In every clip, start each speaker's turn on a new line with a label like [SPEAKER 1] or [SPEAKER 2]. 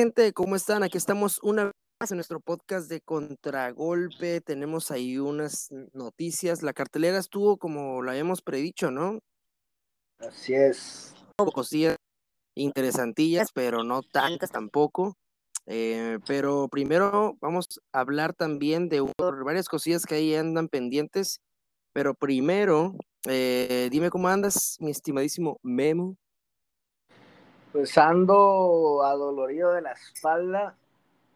[SPEAKER 1] gente? ¿Cómo están? Aquí estamos una vez en nuestro podcast de Contragolpe. Tenemos ahí unas noticias. La cartelera estuvo como la habíamos predicho, ¿no?
[SPEAKER 2] Así es.
[SPEAKER 1] Cosillas interesantillas, pero no tantas tampoco. Eh, pero primero vamos a hablar también de varias cosillas que ahí andan pendientes. Pero primero, eh, dime cómo andas, mi estimadísimo Memo.
[SPEAKER 2] Pues ando adolorido de la espalda.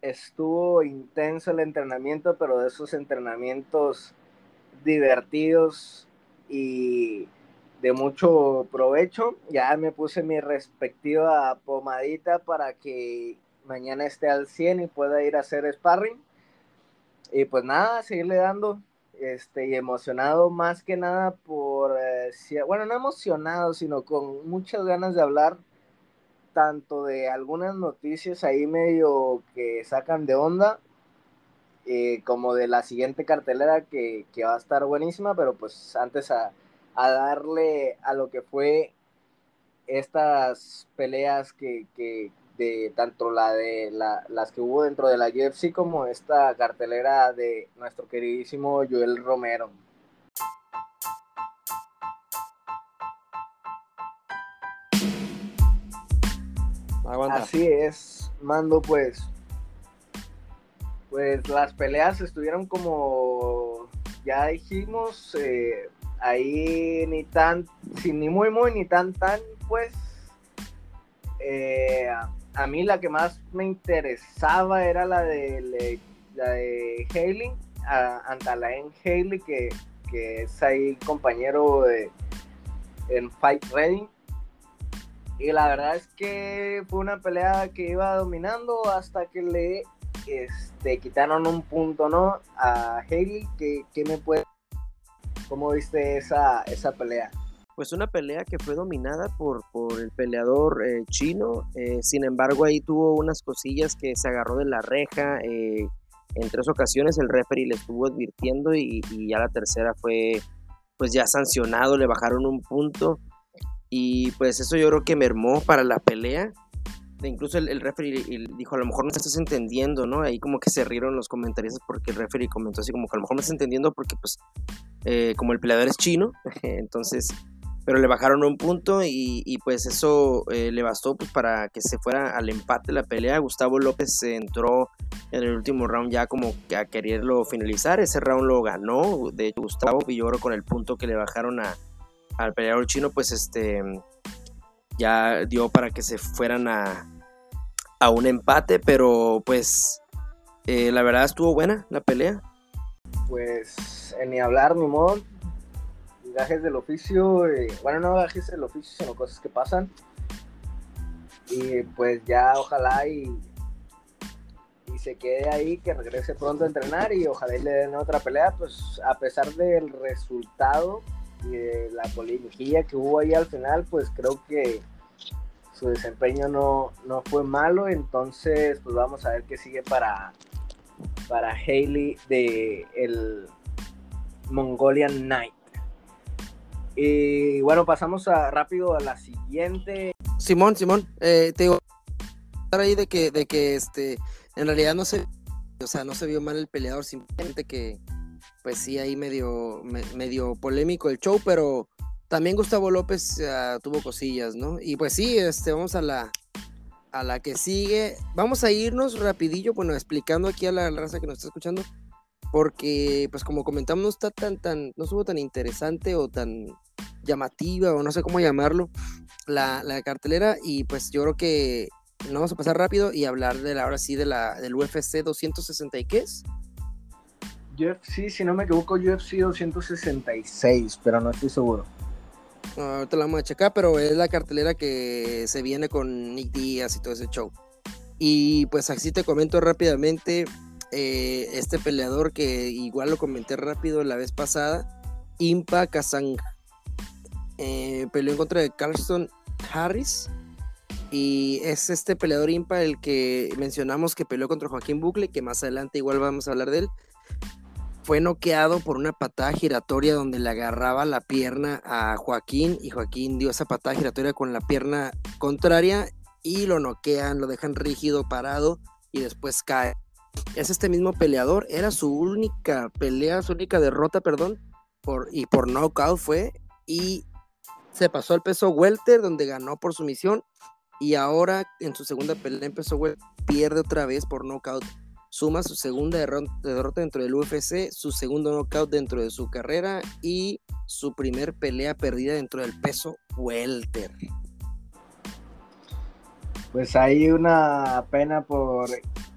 [SPEAKER 2] Estuvo intenso el entrenamiento, pero de esos entrenamientos divertidos y de mucho provecho. Ya me puse mi respectiva pomadita para que mañana esté al 100 y pueda ir a hacer sparring. Y pues nada, seguirle dando. Este, y emocionado más que nada por, eh, bueno, no emocionado, sino con muchas ganas de hablar tanto de algunas noticias ahí medio que sacan de onda, eh, como de la siguiente cartelera que, va a estar buenísima, pero pues antes a, darle a lo que fue estas peleas que, que de tanto la de la, las que hubo dentro de la UFC como esta cartelera de nuestro queridísimo Joel Romero. Así es, Mando, pues. Pues las peleas estuvieron como ya dijimos, eh, ahí ni tan, sin ni muy muy, ni tan tan, pues. Eh, a mí la que más me interesaba era la de, la de Haley, Antalaen Haley, que, que es ahí compañero de, en Fight Reading y la verdad es que fue una pelea que iba dominando hasta que le este, quitaron un punto, ¿no? A Haley, que, me puede... ¿Cómo viste esa, esa pelea?
[SPEAKER 1] Pues una pelea que fue dominada por, por el peleador eh, chino, eh, sin embargo ahí tuvo unas cosillas que se agarró de la reja, eh, en tres ocasiones el referee le estuvo advirtiendo y, y, ya la tercera fue pues ya sancionado, le bajaron un punto y pues eso yo creo que mermó para la pelea. E incluso el, el referee dijo, a lo mejor no estás entendiendo, ¿no? Ahí como que se rieron los comentarios porque el referee comentó así como que a lo mejor no estás entendiendo porque pues eh, como el peleador es chino, entonces, pero le bajaron un punto y, pues eso eh, le bastó pues para que se fuera al empate la pelea. Gustavo López entró en el último round ya como a quererlo finalizar, ese round lo ganó, de Gustavo Villoro con el punto que le bajaron a al peleador chino, pues este ya dio para que se fueran a, un empate, pero pues eh, la verdad estuvo buena la pelea.
[SPEAKER 2] Pues en eh, ni hablar, ni modo Gajes del oficio, eh, bueno, no gajes del oficio, sino cosas que pasan. Y pues ya ojalá y, y se quede ahí, que regrese pronto a entrenar y ojalá y le den otra pelea, pues a pesar del resultado, y de la polémica que hubo ahí al final, pues creo que su desempeño no, no fue malo. Entonces, pues vamos a ver qué sigue para, para Haley de el Mongolian Knight. Y bueno, pasamos rápido a la siguiente.
[SPEAKER 1] Simón, Simón, eh, te digo ahí de que, de que este, en realidad no se, o sea, no se vio mal el peleador, simplemente que, pues sí, ahí medio, medio polémico el show, pero también Gustavo López ah, tuvo cosillas, ¿no? Y pues sí, este, vamos a la, a la que sigue. Vamos a irnos rapidillo, bueno, explicando aquí a la raza que nos está escuchando, porque pues como comentamos, no está tan, tan, no estuvo tan interesante o tan llamativa o no sé cómo llamarlo la, cartelera y pues yo creo que nos vamos a pasar rápido y hablar de la, ahora sí de la, del UFC 260 y qué es. Sí, si
[SPEAKER 2] no me equivoco, UFC 266, pero no estoy seguro. ahorita
[SPEAKER 1] la vamos a checar, pero es la cartelera que se viene con Nick Diaz y todo ese show. Y pues así te comento rápidamente eh, este peleador que igual lo comenté rápido la vez pasada, Impa Kazanga, eh, peleó en contra de Carlston Harris. Y es este peleador Impa el que mencionamos que peleó contra Joaquín Bucle, que más adelante igual vamos a hablar de él fue noqueado por una patada giratoria donde le agarraba la pierna a Joaquín y Joaquín dio esa patada giratoria con la pierna contraria y lo noquean, lo dejan rígido, parado y después cae. Es este mismo peleador, era su única pelea, su única derrota, perdón, y por knockout fue y se pasó al peso welter donde ganó por sumisión y ahora en su segunda pelea en peso welter, pierde otra vez por knockout suma su segunda derrota dentro del UFC, su segundo knockout dentro de su carrera y su primer pelea perdida dentro del peso welter.
[SPEAKER 2] Pues hay una pena por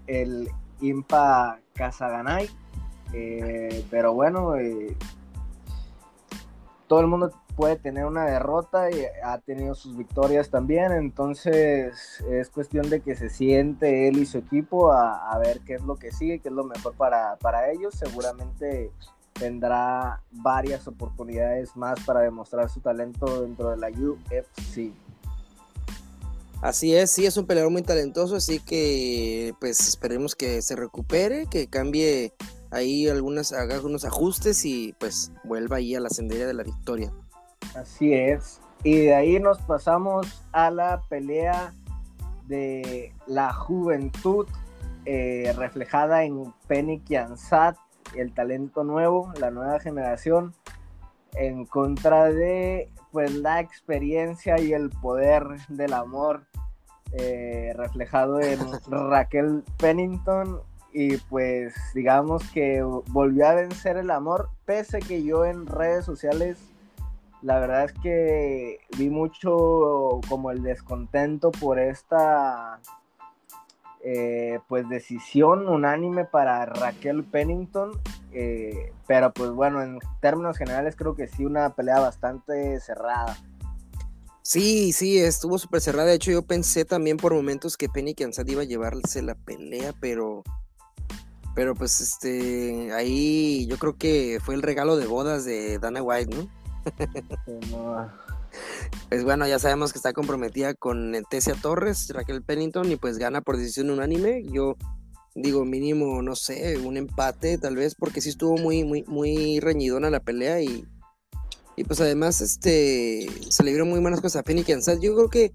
[SPEAKER 2] el Impa Casaganay, eh, pero bueno, eh, todo el mundo puede tener una derrota y ha tenido sus victorias también, entonces es cuestión de que se siente él y su equipo a, ver qué es lo que sigue, qué es lo mejor para, para ellos, seguramente tendrá varias oportunidades más para demostrar su talento dentro de la UFC.
[SPEAKER 1] Así es, sí, es un peleador muy talentoso, así que pues esperemos que se recupere, que cambie ahí algunas, haga unos ajustes y pues vuelva ahí a la sendería de la victoria.
[SPEAKER 2] Así es. Y de ahí nos pasamos a la pelea de la juventud eh, reflejada en Penny Kiansat, el talento nuevo, la nueva generación, en contra de pues la experiencia y el poder del amor eh, reflejado en Raquel Pennington y pues digamos que volvió a vencer el amor pese que yo en redes sociales la verdad es que vi mucho como el descontento por esta eh, pues decisión unánime para Raquel Pennington. Eh, pero pues bueno, en términos generales creo que sí una pelea bastante cerrada.
[SPEAKER 1] Sí, sí, estuvo súper cerrada. De hecho, yo pensé también por momentos que Penny Kansad iba a llevarse la pelea, pero. Pero pues este. Ahí yo creo que fue el regalo de bodas de Dana White, ¿no? pues bueno, ya sabemos que está comprometida con Tessia Torres, Raquel Pennington, y pues gana por decisión unánime. Yo digo, mínimo, no sé, un empate tal vez, porque sí estuvo muy, muy, muy reñidona la pelea y, y pues además este, se le vieron muy buenas cosas a Penny Yo creo que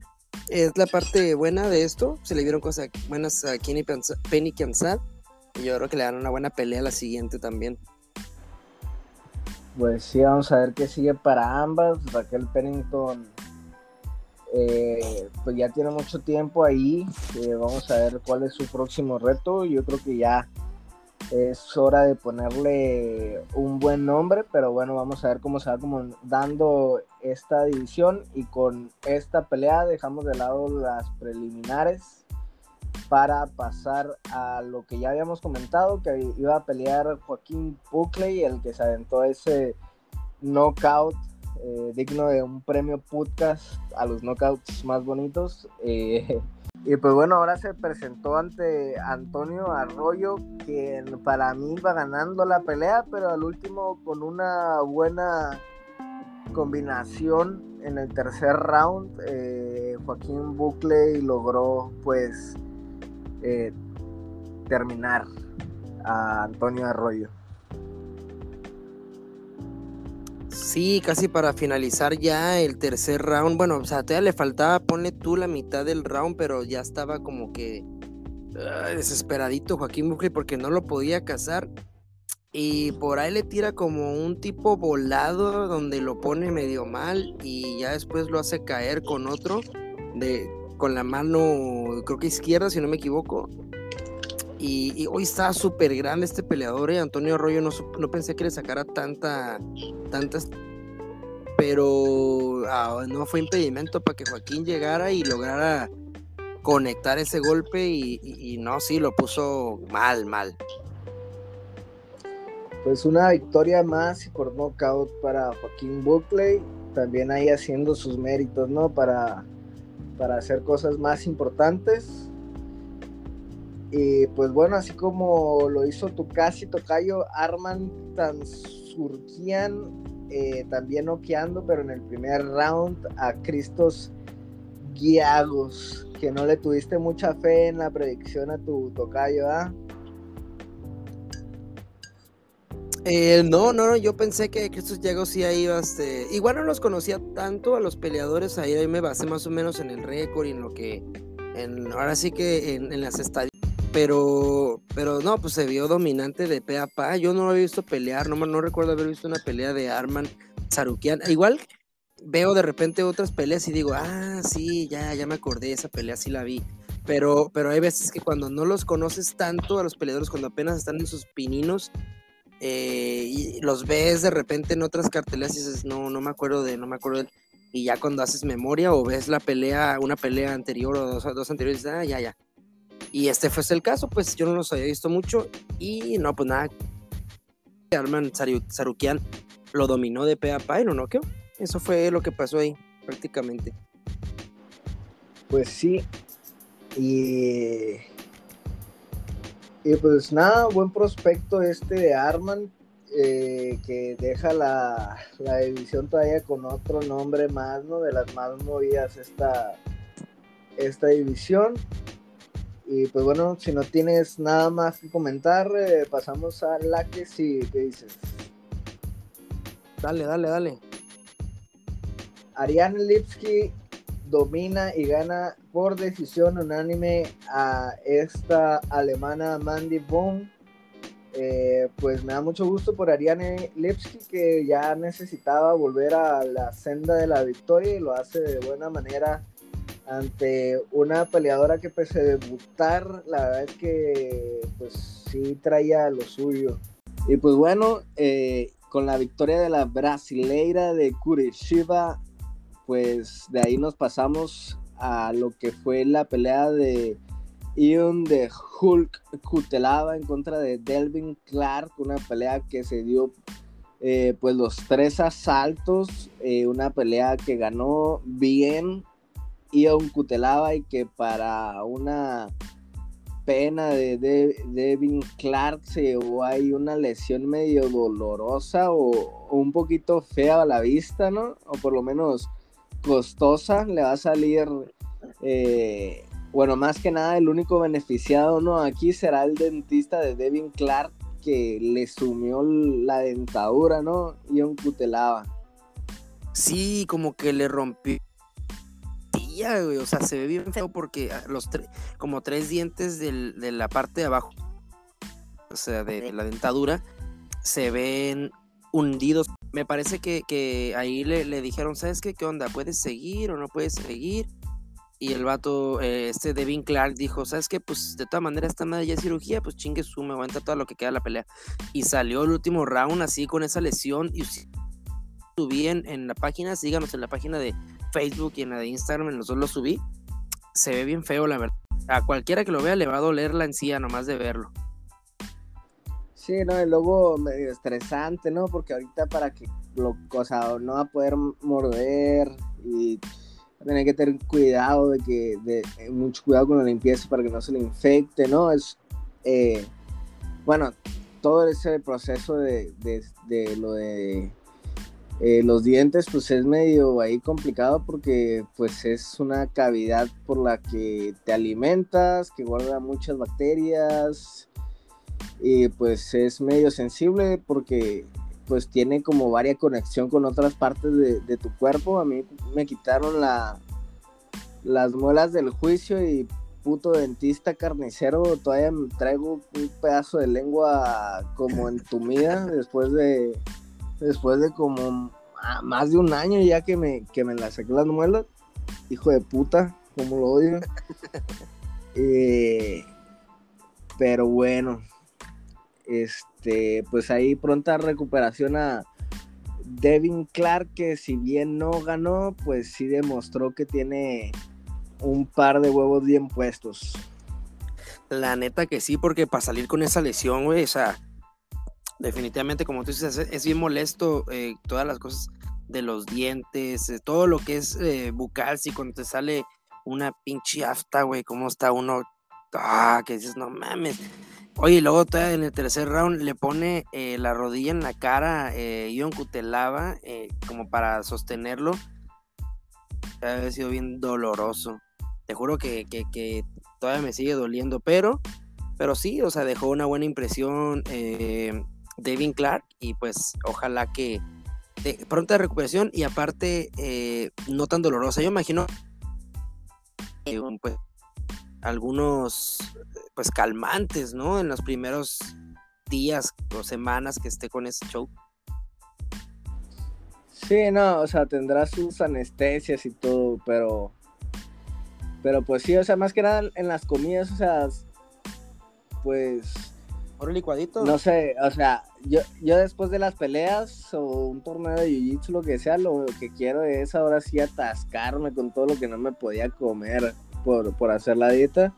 [SPEAKER 1] es la parte buena de esto, se le dieron cosas buenas a Penny Kansas y yo creo que le dan una buena pelea a la siguiente también.
[SPEAKER 2] Pues sí, vamos a ver qué sigue para ambas. Raquel Pennington, eh, pues ya tiene mucho tiempo ahí. Eh, vamos a ver cuál es su próximo reto. Yo creo que ya es hora de ponerle un buen nombre, pero bueno, vamos a ver cómo se va como dando esta división y con esta pelea dejamos de lado las preliminares para pasar a lo que ya habíamos comentado, que iba a pelear Joaquín Buckley, el que se aventó ese knockout eh, digno de un premio podcast a los knockouts más bonitos. Eh, y pues bueno, ahora se presentó ante Antonio Arroyo, quien para mí va ganando la pelea, pero al último con una buena combinación en el tercer round, eh, Joaquín Buckley logró pues eh, terminar a Antonio Arroyo.
[SPEAKER 1] Sí, casi para finalizar ya el tercer round. Bueno, o sea, le faltaba, ponle tú la mitad del round, pero ya estaba como que ah, desesperadito Joaquín Buckley porque no lo podía cazar. Y por ahí le tira como un tipo volado donde lo pone medio mal y ya después lo hace caer con otro de con la mano, creo que izquierda, si no me equivoco. Y, hoy está súper grande este peleador, ...y eh, Antonio Arroyo, no, no pensé que le sacara tanta, tantas pero ah, no fue impedimento para que Joaquín llegara y lograra conectar ese golpe y, no, sí, lo puso mal, mal.
[SPEAKER 2] Pues una victoria más por knockout para Joaquín Buckley, también ahí haciendo sus méritos, ¿no? Para para hacer cosas más importantes. Y pues bueno, así como lo hizo tu casi Tocayo, Arman Tansurkian, eh, también noqueando, pero en el primer round a Cristos Guiagos, que no le tuviste mucha fe en la predicción a tu Tocayo,
[SPEAKER 1] ¿ah? Eh, no, no, yo pensé que estos Diego sí ahí este, igual no los conocía tanto a los peleadores, ahí, me basé más o menos en el récord y en lo que, ahora sí que en, las estadísticas pero pero no, pues se vio dominante de pe a pa. Yo no lo había visto pelear, no, no recuerdo haber visto una pelea de Arman Sarukian. Igual veo de repente otras peleas y digo, ah, sí, ya, ya me acordé, esa pelea sí la vi. Pero, pero hay veces que cuando no los conoces tanto a los peleadores, cuando apenas están en sus pininos, eh, y los ves de repente en otras cartelas y dices, no, no me acuerdo de, no me acuerdo y ya cuando haces memoria o ves la pelea, una pelea anterior o dos, anteriores, ah, ya, ya. Y este fue el caso, pues yo no los había visto mucho y no, pues nada. Arman Sarukian lo dominó de pe a pa no, Eso fue lo que pasó ahí, prácticamente.
[SPEAKER 2] Pues sí. Y y pues nada, buen prospecto este de Arman, eh, que deja la, división todavía con otro nombre más, ¿no? De las más movidas esta, esta división. Y pues bueno, si no tienes nada más que comentar, eh, pasamos a la que sí, ¿qué dices?
[SPEAKER 1] Dale, dale, dale.
[SPEAKER 2] Ariane Lipsky domina y gana por decisión unánime a esta alemana Mandy Bohm. Eh, pues me da mucho gusto por Ariane Lipski. que ya necesitaba volver a la senda de la victoria y lo hace de buena manera ante una peleadora que pese a debutar, la verdad es que pues sí traía lo suyo. Y pues bueno, eh, con la victoria de la brasileira de Kurishiva pues de ahí nos pasamos a lo que fue la pelea de Ion de Hulk Cutelaba en contra de Delvin Clark, una pelea que se dio eh, pues los tres asaltos, eh, una pelea que ganó bien Ion Cutelaba y que para una pena de, Delvin Devin Clark se llevó ahí una lesión medio dolorosa o, o, un poquito fea a la vista, ¿no? O por lo menos costosa, le va a salir, eh, bueno, más que nada el único beneficiado, ¿no? Aquí será el dentista de Devin Clark que le sumió la dentadura, ¿no? Y un cutelaba.
[SPEAKER 1] Sí, como que le rompió. y güey. O sea, se ve bien feo porque ah, los tres, como tres dientes de la parte de abajo, o sea, de la dentadura, se ven hundidos me parece que, que ahí le, dijeron, ¿sabes qué? ¿Qué onda? ¿Puedes seguir o no puedes seguir? Y el vato, eh, este Devin Clark, dijo, ¿sabes qué? Pues de todas maneras esta madre ya cirugía, pues chingue su, me aguanta todo lo que queda de la pelea. Y salió el último round así con esa lesión y subí en, en la página, síganos en la página de Facebook y en la de Instagram, nosotros lo subí. Se ve bien feo, la verdad. A cualquiera que lo vea le va a doler la encía nomás de verlo.
[SPEAKER 2] Sí, no, el lobo medio estresante, ¿no? Porque ahorita para que lo, o no va a poder morder y tener que tener cuidado de que, de, eh, mucho cuidado con la limpieza para que no se le infecte, ¿no? Es, eh, bueno, todo ese proceso de, lo de eh, los dientes, pues es medio ahí complicado porque pues es una cavidad por la que te alimentas, que guarda muchas bacterias, y pues es medio sensible porque pues tiene como varia conexión con otras partes de, tu cuerpo. A mí me quitaron la, las muelas del juicio y puto dentista carnicero, todavía traigo un pedazo de lengua como entumida después de después de como más de un año ya que me, que me saqué las muelas. Hijo de puta, como lo odio. Eh, pero bueno, este, pues ahí pronta recuperación a Devin Clark, que si bien no ganó, pues sí demostró que tiene un par de huevos bien puestos.
[SPEAKER 1] La neta que sí, porque para salir con esa lesión, güey, o sea, definitivamente, como tú dices, es bien molesto eh, todas las cosas de los dientes, eh, todo lo que es eh, bucal, si cuando te sale una pinche afta, güey, cómo está uno Ah, que dices, no mames. Oye, luego todavía en el tercer round le pone eh, la rodilla en la cara yo eh, Ion eh, como para sostenerlo. Ha sido bien doloroso. Te juro que, todavía me sigue doliendo, pero, pero sí, o sea, dejó una buena impresión Devin Clark y pues ojalá que de pronta recuperación y aparte no tan dolorosa. Yo imagino pues, algunos pues calmantes, ¿no? En los primeros días o semanas que esté con ese show.
[SPEAKER 2] Sí, no, o sea, tendrá sus anestesias y todo, pero pero pues sí, o sea, más que nada en las comidas, o sea, pues
[SPEAKER 1] un licuadito.
[SPEAKER 2] No sé, o sea, yo, yo después de las peleas o un torneo de jiu-jitsu, lo que sea, lo que quiero es ahora sí atascarme con todo lo que no me podía comer por, hacer la dieta.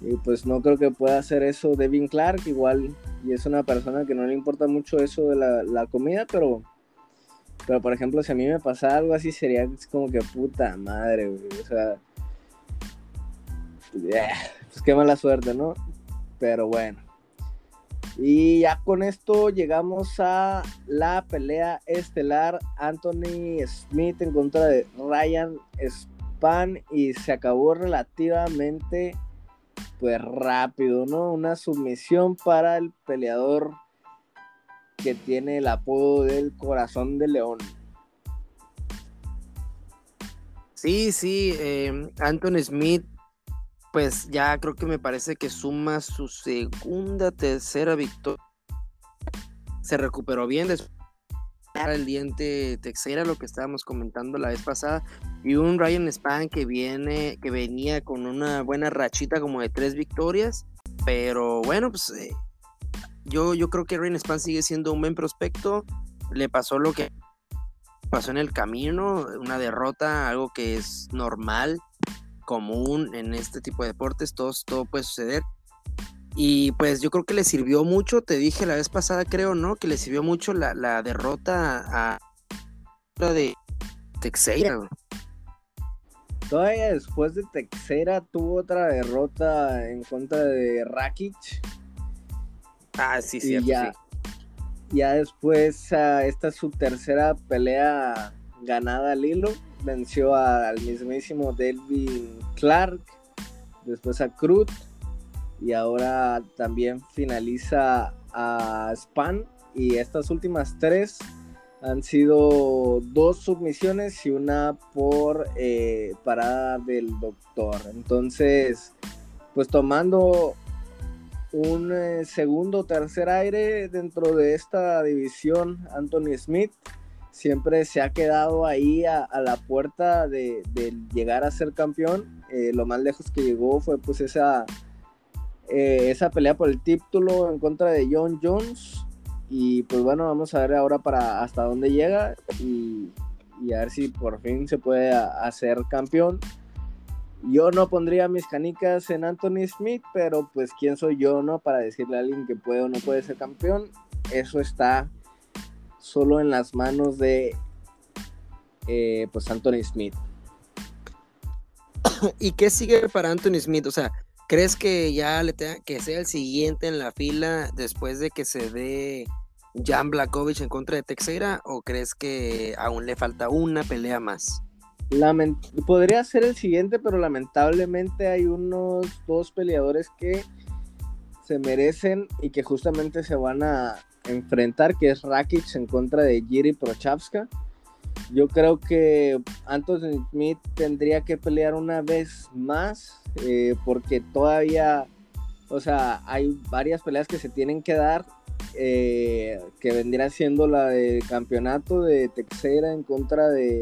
[SPEAKER 2] Y pues no creo que pueda hacer eso Devin Clark, igual, y es una persona que no le importa mucho eso de la, comida, pero, pero por ejemplo, si a mí me pasara algo así, sería como que puta madre, o sea, eh, pues qué mala suerte, ¿no? Pero bueno. Y ya con esto llegamos a la pelea estelar Anthony Smith en contra de Ryan pan y se acabó relativamente pues rápido, ¿no? Una sumisión para el peleador que tiene el apodo del corazón de león.
[SPEAKER 1] Sí, sí, eh, Anton Smith, pues ya creo que me parece que suma su segunda, tercera victoria. Se recuperó bien después el diente Texera, lo que estábamos comentando la vez pasada, y un Ryan Span que viene, que venía con una buena rachita como de tres victorias, pero bueno, pues eh, yo, yo creo que Ryan Span sigue siendo un buen prospecto, le pasó lo que pasó en el camino, una derrota, algo que es normal, común en este tipo de deportes, todo puede suceder, y pues yo creo que le sirvió mucho, te dije la vez pasada, creo, ¿no? Que le sirvió mucho la, derrota a la de
[SPEAKER 2] Todavía después de Texera tuvo otra derrota en contra de Rakic.
[SPEAKER 1] Ah, sí, cierto. ya,
[SPEAKER 2] ya después, ah, esta es su tercera pelea ganada al hilo. Venció al mismísimo Delvin Clark, después a Cruz y ahora también finaliza a Span y estas últimas tres han sido dos submisiones y una por eh, parada del doctor. Entonces, pues tomando un eh, segundo o tercer aire dentro de esta división, Anthony Smith siempre se ha quedado ahí a, la puerta de, llegar a ser campeón. Eh, lo más lejos que llegó fue pues esa eh, esa pelea por el título en contra de John Jones. Y pues bueno, vamos a ver ahora para hasta dónde llega y, a ver si por fin se puede hacer campeón. Yo no pondría mis canicas en Anthony Smith, pero pues quién soy yo, ¿no? Para decirle a alguien que puede o no puede ser campeón. Eso está solo en las manos de eh, pues Anthony Smith.
[SPEAKER 1] ¿Y qué sigue para Anthony Smith? O sea, ¿Crees que ya que sea el siguiente en la fila después de que se dé Jan Blakovic en contra de Texera o crees que aún le falta una pelea más?
[SPEAKER 2] podría ser el siguiente, pero lamentablemente hay unos dos peleadores que se merecen y que justamente se van a enfrentar, que es Rakic en contra de Jiri Prochavska. Yo creo que Anthony Smith tendría que pelear una vez más eh, porque todavía, o sea, hay varias peleas que se tienen que dar eh, que vendría siendo la de campeonato de Texera en contra de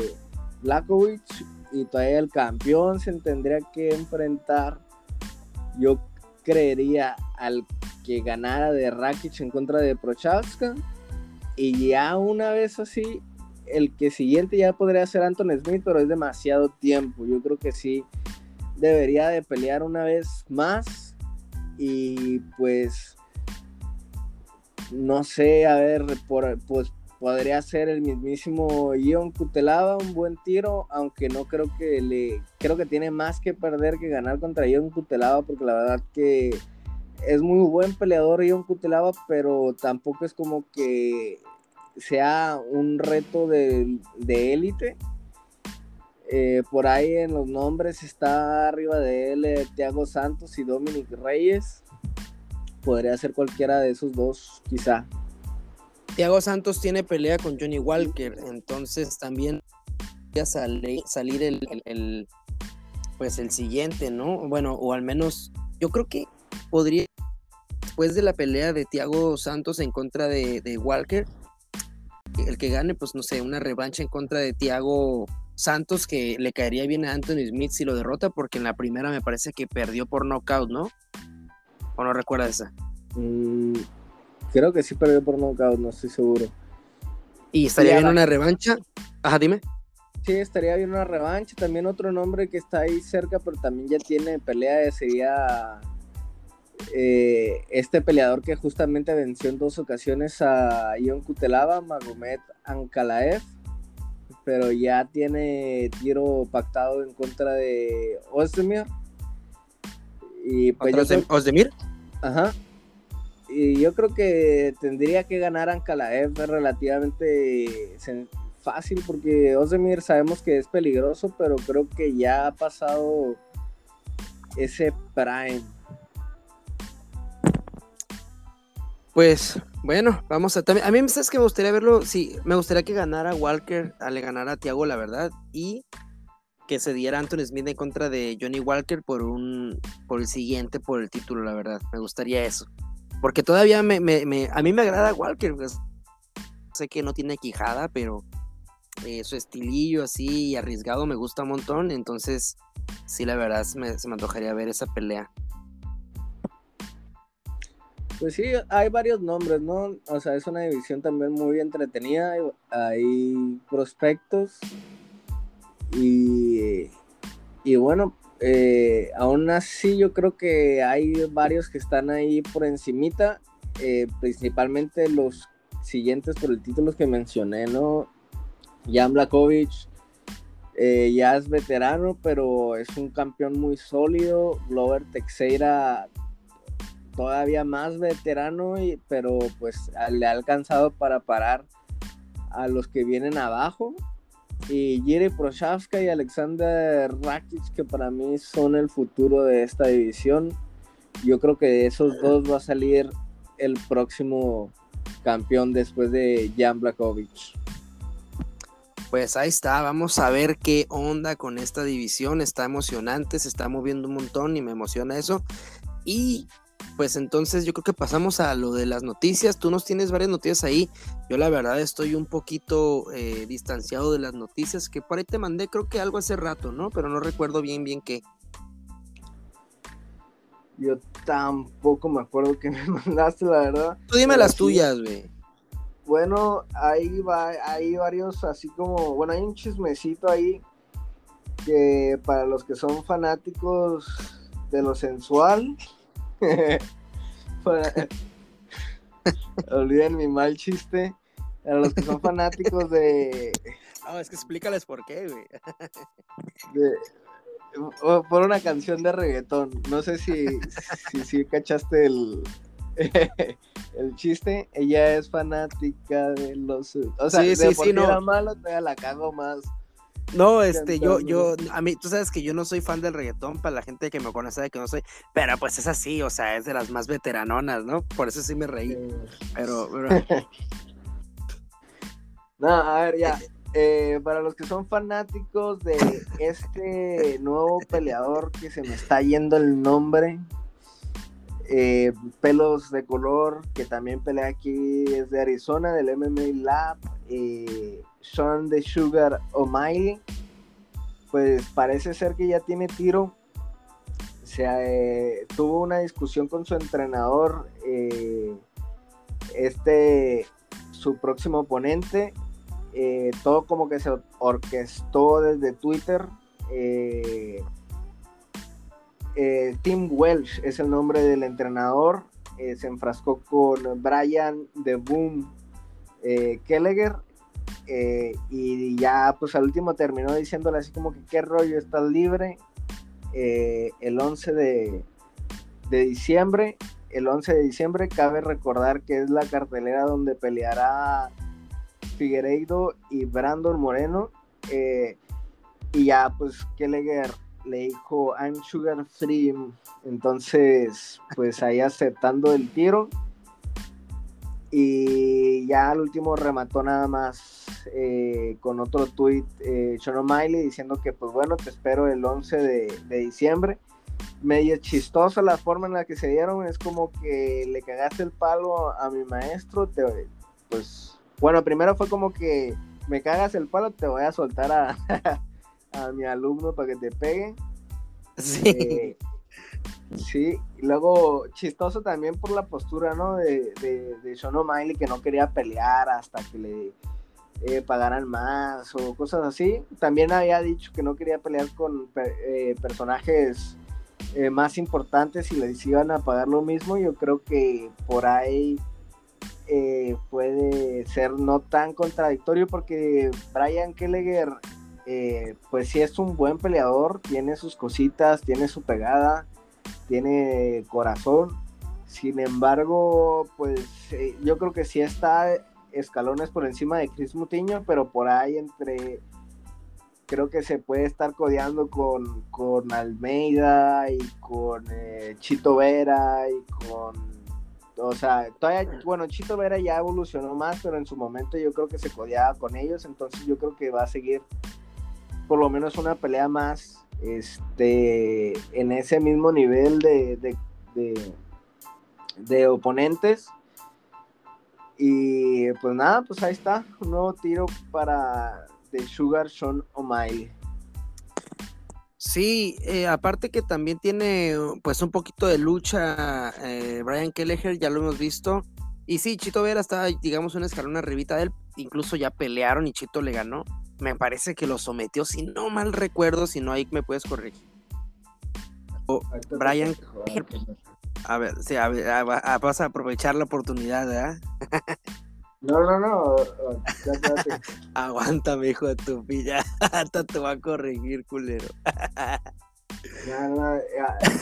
[SPEAKER 2] Lakovic y todavía el campeón se tendría que enfrentar, yo creería, al que ganara de Rakic en contra de Prochaska y ya una vez así el que siguiente ya podría ser Anton Smith, pero es demasiado tiempo. Yo creo que sí debería de pelear una vez más y pues no sé, a ver, pues podría ser el mismísimo Ion Cutelaba, un buen tiro, aunque no creo que le, creo que tiene más que perder que ganar contra Ion Cutelaba, porque la verdad que es muy buen peleador Ion Cutelaba, pero tampoco es como que sea un reto de, élite. Eh, por ahí en los nombres está arriba de él eh, Thiago Santos y Dominic Reyes. Podría ser cualquiera de esos dos, quizá.
[SPEAKER 1] Thiago Santos tiene pelea con Johnny Walker, entonces también podría salir el, pues el siguiente, ¿no? Bueno, o al menos yo creo que podría después de la pelea de Thiago Santos en contra de, de Walker, el que gane, pues no sé, una revancha en contra de Tiago Santos, que le caería bien a Anthony Smith si lo derrota, porque en la primera me parece que perdió por knockout, ¿no? ¿O no recuerdas esa?
[SPEAKER 2] Mm, creo que sí perdió por knockout, no estoy seguro.
[SPEAKER 1] ¿Y estaría bien una revancha? Ajá, dime.
[SPEAKER 2] Sí, estaría bien una revancha. También otro nombre que está ahí cerca, pero también ya tiene pelea, sería eh, este peleador que justamente venció en dos ocasiones a Ion Kutelaba, Magomed Ankalaev, pero ya tiene tiro pactado en contra de Ozdemir.
[SPEAKER 1] Y pues,
[SPEAKER 2] Ajá. Y yo creo que tendría que ganar Ankalaev relativamente fácil porque Ozdemir sabemos que es peligroso, pero creo que ya ha pasado ese prime
[SPEAKER 1] Pues bueno, vamos a también. A mí, que Me gustaría verlo. Sí, me gustaría que ganara Walker, a le ganara a Tiago, la verdad. Y que se diera Anthony Smith en contra de Johnny Walker por un por el siguiente, por el título, la verdad. Me gustaría eso. Porque todavía me, a mí me agrada Walker. Pues, sé que no tiene quijada, pero eh, su estilillo así arriesgado me gusta un montón. Entonces, sí, la verdad, se me antojaría ver esa pelea.
[SPEAKER 2] Pues sí, hay varios nombres, ¿no? O sea, es una división también muy entretenida. Hay, prospectos. Y, bueno, eh, aún así yo creo que hay varios que están ahí por encimita. Eh, principalmente los siguientes por el título que mencioné, ¿no? Jan Blakovic eh, ya es veterano, pero es un campeón muy sólido. Glover Teixeira todavía más veterano, y, pero pues le ha alcanzado para parar a los que vienen abajo. Y Jiri Prochaska y Alexander Rakic, que para mí son el futuro de esta división. Yo creo que de esos dos va a salir el próximo campeón después de Jan Blakovic.
[SPEAKER 1] Pues ahí está, vamos a ver qué onda con esta división. Está emocionante, se está moviendo un montón y me emociona eso. Y pues entonces yo creo que pasamos a lo de las noticias. Tú nos tienes varias noticias ahí. Yo la verdad estoy un poquito eh, distanciado de las noticias, que por ahí te mandé creo que algo hace rato, ¿no? Pero no recuerdo bien bien qué.
[SPEAKER 2] Yo tampoco me acuerdo que me mandaste, la verdad.
[SPEAKER 1] Tú dime las tuyas, güey.
[SPEAKER 2] Bueno, ahí va, hay varios así como, bueno, hay un chismecito ahí que para los que son fanáticos de lo sensual, Olviden mi mal chiste. A los que son fanáticos de.
[SPEAKER 1] No, es que explícales por qué,
[SPEAKER 2] Por una canción de reggaetón. No sé si, si, cachaste el, el chiste, ella es fanática de los. O sea, si de no. malo, todavía la cago más.
[SPEAKER 1] No, este, yo, yo, a mí, tú sabes que yo no soy fan del reggaetón, para la gente que me conoce sabe que no soy, pero pues es así, o sea, es de las más veteranonas, ¿no? Por eso sí me reí, pero... pero...
[SPEAKER 2] no, a ver, ya, eh, para los que son fanáticos de este nuevo peleador que se me está yendo el nombre, eh, pelos de color, que también pelea aquí es de Arizona, del MMA Lab, eh son de Sugar O'Malley, pues parece ser que ya tiene tiro. Se, eh, tuvo una discusión con su entrenador, eh, este, su próximo oponente. Eh, todo como que se orquestó desde Twitter. Tim Welsh es el nombre del entrenador. se enfrascó con Brian de Boom Kelleger eh, y ya pues al último terminó diciéndole así como que qué rollo, estás libre eh, el 11 de, diciembre. El 11 de diciembre cabe recordar que es la cartelera donde peleará Figueiredo y Brandon Moreno. Eh, y ya pues Kelleger le dijo I'm sugar free. Entonces pues ahí aceptando el tiro y ya al último remató nada más eh, con otro tuit eh, Miley diciendo que pues bueno, te espero el 11 de, diciembre. Medio chistosa la forma en la que se dieron, es como que le cagaste el palo a mi maestro, te, pues bueno, primero fue como que me cagas el palo, te voy a soltar a, mi alumno para que te pegue.
[SPEAKER 1] Sí. Eh,
[SPEAKER 2] Sí, y luego chistoso también por la postura, ¿no? De, de, de Sean O'Malley que no quería pelear hasta que le eh, pagaran más o cosas así. También había dicho que no quería pelear con eh, personajes eh, más importantes y les iban a pagar lo mismo. Yo creo que por ahí puede ser no tan contradictorio porque Brian Kelleger, pues sí es un buen peleador, tiene sus cositas, tiene su pegada tiene corazón. Sin embargo, pues eh, yo creo que sí está escalones por encima de Chris Mutiño, pero por ahí entre creo que se puede estar codeando con, con Almeida y con eh, Chito Vera y con o sea, todavía, bueno, Chito Vera ya evolucionó más, pero en su momento yo creo que se codeaba con ellos, entonces yo creo que va a seguir por lo menos una pelea más este, en ese mismo nivel de, de, oponentes. Y pues nada, pues ahí está, un nuevo tiro para The Sugar Sean O'Malley.
[SPEAKER 1] Sí, eh, aparte que también tiene pues un poquito de lucha eh, Brian Kelleher, ya lo hemos visto. Y sí, Chito Vera está, digamos, una escalona arribita de él. Incluso ya pelearon y Chito le ganó me parece que lo sometió, si no mal recuerdo, si no ahí me puedes corregir. Brian. A ver, sí, a ver, vas a aprovechar la oportunidad, ¿verdad?
[SPEAKER 2] No, no, no.
[SPEAKER 1] Ya, Aguántame, hijo de tu pilla. Hasta te va a corregir, culero.
[SPEAKER 2] no, no,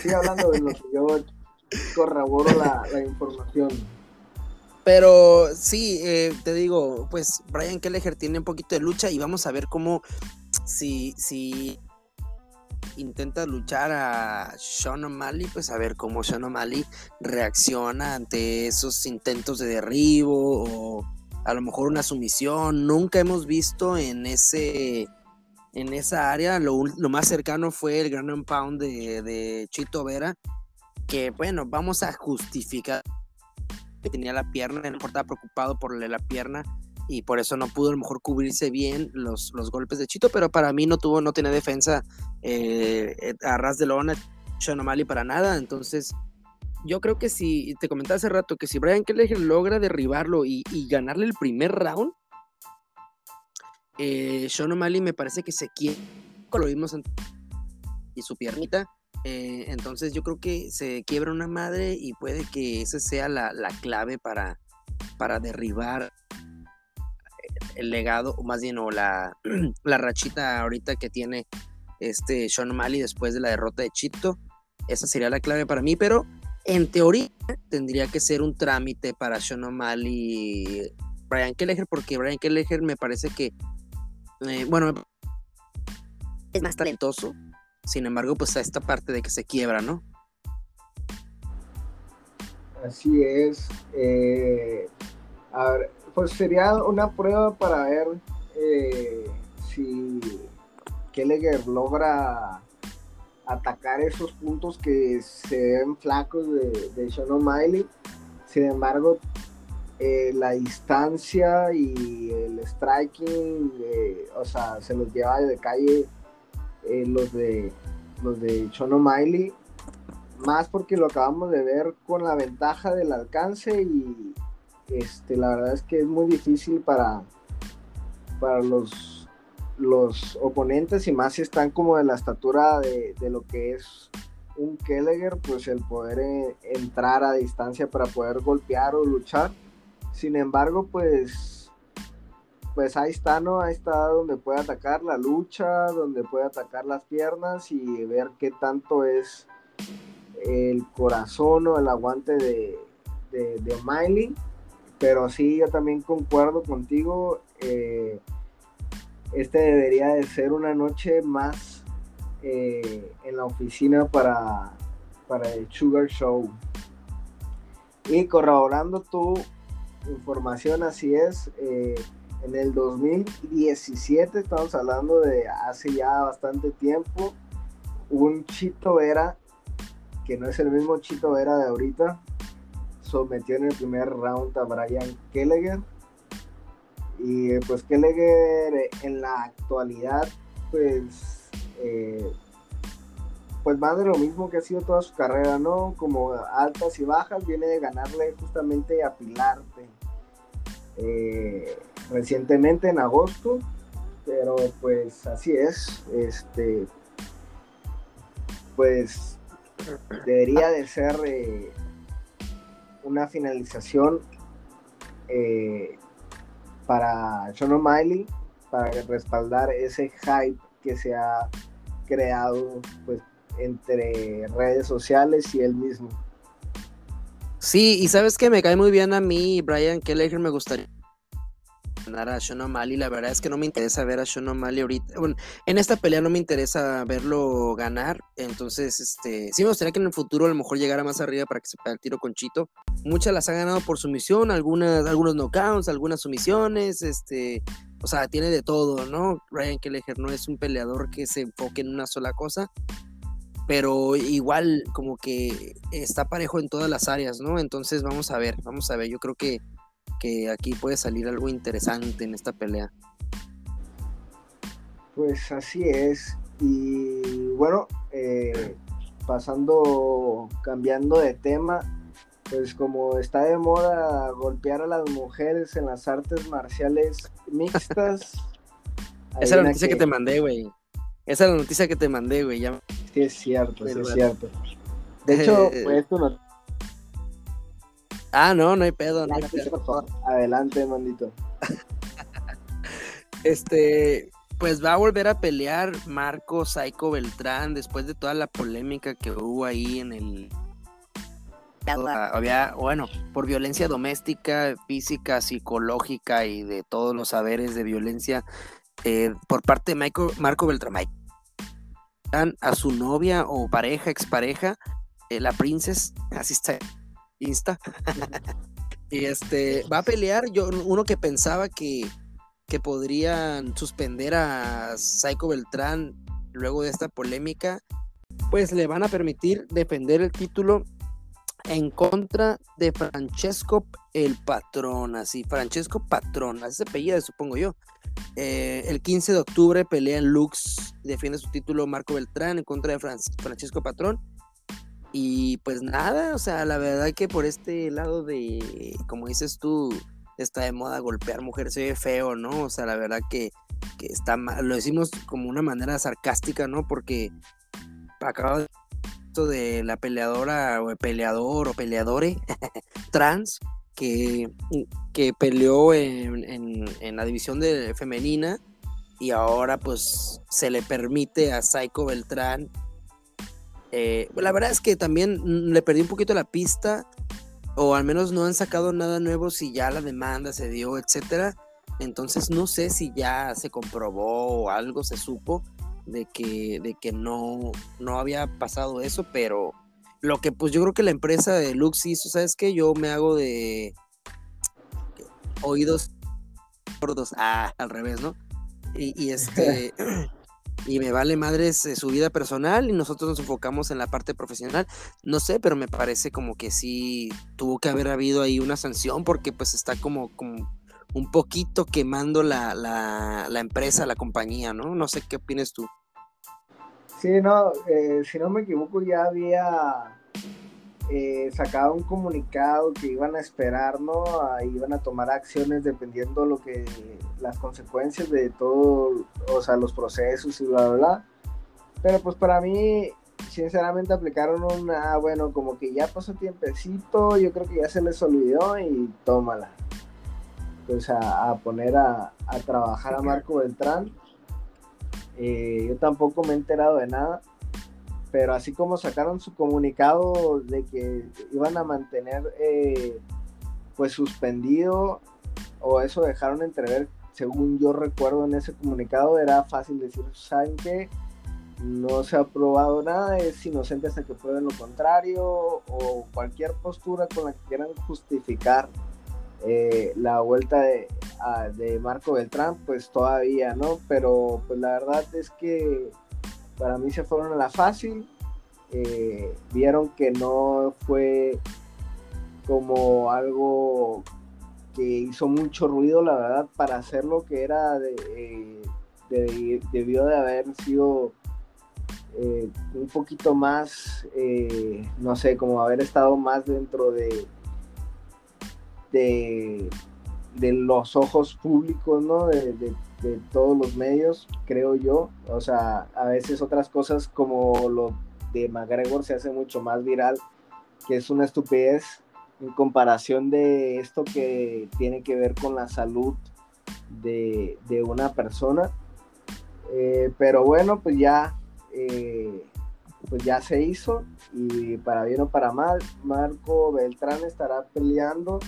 [SPEAKER 2] sigue hablando de lo que yo corroboro la información.
[SPEAKER 1] Pero sí, eh, te digo, pues Brian Kelleher tiene un poquito de lucha y vamos a ver cómo si, si intenta luchar a Sean O'Malley, pues a ver cómo Sean O'Malley reacciona ante esos intentos de derribo o a lo mejor una sumisión. Nunca hemos visto en ese en esa área. Lo, lo más cercano fue el Grand Pound de, de Chito Vera, que bueno, vamos a justificar que tenía la pierna, a lo mejor estaba preocupado por la pierna y por eso no pudo a lo mejor cubrirse bien los, los golpes de Chito, pero para mí no tuvo, no tenía defensa eh, eh, a ras de lona, O'Malley para nada, entonces yo creo que si, te comentaba hace rato, que si Brian Kelly logra derribarlo y, ganarle el primer round, eh, O'Malley me parece que se quiere, lo mismo y su piernita eh, entonces yo creo que se quiebra una madre y puede que esa sea la, clave para, para derribar el legado, o más bien, o la, la rachita ahorita que tiene este Sean O'Malley después de la derrota de Chito. Esa sería la clave para mí, pero en teoría tendría que ser un trámite para Sean O'Malley y Brian Kelleher, porque Brian Kelleher me parece que, eh, bueno, es más talentoso, sin embargo, pues a esta parte de que se quiebra, ¿no?
[SPEAKER 2] Así es. Eh, a ver, pues sería una prueba para ver eh, si Kelleger logra atacar esos puntos que se ven flacos de, de Sean O'Malley. Sin embargo, eh, la distancia y el striking, o sea, se los lleva de calle eh, los de los de más porque lo acabamos de ver con la ventaja del alcance y este, la verdad es que es muy difícil para, para los, los oponentes y más si están como de la estatura de, lo que es un Kelleger, pues el poder eh, entrar a distancia para poder golpear o luchar. Sin embargo, pues pues ahí está, ¿no? Ahí está donde puede atacar la lucha, donde puede atacar las piernas y ver qué tanto es el corazón o el aguante de, de, Miley. Pero sí, yo también concuerdo contigo. Eh, este debería de ser una noche más eh, en la oficina para, para el Sugar Show. Y corroborando tu información, así es. Eh, en el 2017, estamos hablando de hace ya bastante tiempo, un Chito Vera, que no es el mismo Chito Vera de ahorita, sometió en el primer round a Brian Kelleger. Y pues Kelleger eh, en la actualidad, pues, eh, pues más de lo mismo que ha sido toda su carrera, ¿no? Como altas y bajas, viene de ganarle justamente a Pilarte. Eh, recientemente en agosto, pero pues así es, este, pues debería de ser eh, una finalización eh, para Sean O'Malley, para respaldar ese hype que se ha creado pues entre redes sociales y él mismo.
[SPEAKER 1] Sí, y sabes que me cae muy bien a mí, Brian lejer me gustaría ganar a Sean La verdad es que no me interesa ver a Sean O'Malley ahorita. Bueno, en esta pelea no me interesa verlo ganar. Entonces, este, sí me gustaría que en el futuro a lo mejor llegara más arriba para que se pegue el tiro con Chito. Muchas las ha ganado por sumisión, algunas, algunos knockouts, algunas sumisiones, este. O sea, tiene de todo, ¿no? Ryan Kelleher no es un peleador que se enfoque en una sola cosa pero igual como que está parejo en todas las áreas, ¿no? Entonces vamos a ver, vamos a ver, yo creo que que aquí puede salir algo interesante en esta pelea.
[SPEAKER 2] Pues así es. Y bueno, eh, pasando, cambiando de tema, pues como está de moda golpear a las mujeres en las artes marciales mixtas.
[SPEAKER 1] Esa es la noticia que... te mandé, güey. Esa es la noticia que te mandé, güey. Ya...
[SPEAKER 2] Sí, es cierto, es cierto. De hecho, esto no
[SPEAKER 1] Ah, no, no hay pedo, no
[SPEAKER 2] Adelante, mandito.
[SPEAKER 1] este, pues va a volver a pelear Marco Saico Beltrán después de toda la polémica que hubo ahí en el ah, había, bueno, por violencia doméstica, física, psicológica y de todos los saberes de violencia eh, por parte de Marco Beltrán a su novia o pareja, expareja, eh, la princesa, así está Insta. y este, va a pelear yo, uno que pensaba que, que podrían suspender a Psycho Beltrán luego de esta polémica, pues le van a permitir defender el título en contra de Francesco el Patrón, así, Francesco Patrón, así se supongo yo. Eh, el 15 de octubre pelea en Lux, defiende su título Marco Beltrán en contra de Francisco Patrón. Y pues nada, o sea, la verdad que por este lado de, como dices tú, está de moda golpear mujeres... se ve feo, ¿no? O sea, la verdad que, está mal, lo decimos como una manera sarcástica, ¿no? Porque acaba de la peleadora o peleador o peleadores trans que, que peleó en, la división de femenina y ahora pues se le permite a Psycho Beltrán eh, la verdad es que también le perdí un poquito la pista, o al menos no han sacado nada nuevo si ya la demanda se dio, etc. Entonces no sé si ya se comprobó o algo se supo de que, de que no, no había pasado eso, pero lo que pues yo creo que la empresa de Lux hizo, ¿sabes qué? Yo me hago de oídos gordos. ah, al revés, ¿no? Y, y este, y me vale madres su vida personal y nosotros nos enfocamos en la parte profesional. No sé, pero me parece como que sí tuvo que haber habido ahí una sanción porque pues está como, como un poquito quemando la, empresa, la compañía, ¿no? No sé qué opinas tú.
[SPEAKER 2] Sí, no, eh, si no me equivoco ya había eh, sacaba un comunicado que iban a esperar, ¿no? Ah, iban a tomar acciones dependiendo lo que las consecuencias de todo, o sea, los procesos y bla, bla, bla. Pero pues para mí, sinceramente, aplicaron una, ah, bueno, como que ya pasó tiempecito, yo creo que ya se les olvidó y tómala. Pues a, poner a, trabajar a Marco Beltrán. Eh, yo tampoco me he enterado de nada pero así como sacaron su comunicado de que iban a mantener eh, pues suspendido, o eso dejaron entrever, según yo recuerdo en ese comunicado, era fácil decir, ¿saben que No se ha probado nada, es inocente hasta que prueben lo contrario, o cualquier postura con la que quieran justificar eh, la vuelta de, de Marco Beltrán, pues todavía, ¿no? Pero pues la verdad es que para mí se fueron a la fácil. Eh, vieron que no fue como algo que hizo mucho ruido, la verdad, para hacer lo que era, eh, debió de haber sido eh, un poquito más, no sé, como haber estado más dentro de, de de los ojos públicos, ¿no? De, todos los medios, creo yo. O sea, a veces otras cosas como lo de McGregor se hace mucho más viral, que es una estupidez en comparación de esto que tiene que ver con la salud de, una persona. Eh, pero bueno, pues ya, eh, pues ya se hizo y para bien o para mal, Marco Beltrán estará peleando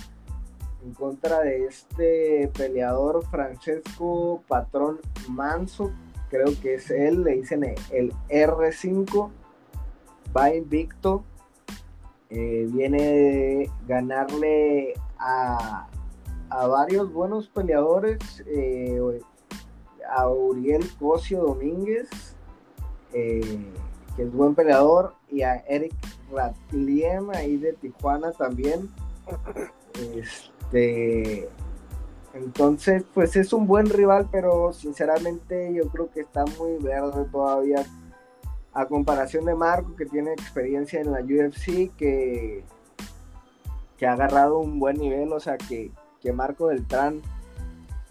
[SPEAKER 2] en contra de este peleador Francesco Patrón Manso, creo que es él, le dicen el R5, va invicto, eh, viene de ganarle a, a varios buenos peleadores, eh, a Uriel Cosio Domínguez, eh, que es buen peleador, y a Eric Ratliem ahí de Tijuana también. Este, este, entonces, pues es un buen rival, pero sinceramente yo creo que está muy verde todavía a comparación de Marco, que tiene experiencia en la UFC, que, que ha agarrado un buen nivel, o sea, que, que Marco Beltrán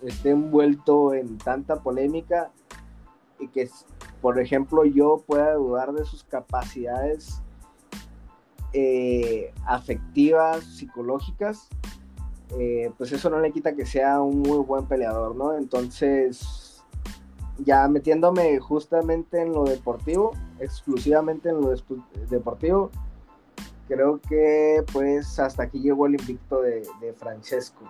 [SPEAKER 2] esté envuelto en tanta polémica y que, por ejemplo, yo pueda dudar de sus capacidades eh, afectivas, psicológicas, eh, pues eso no le quita que sea un muy buen peleador, ¿no? Entonces, ya metiéndome justamente en lo deportivo, exclusivamente en lo deportivo, creo que pues hasta aquí llegó el invicto de, Francesco.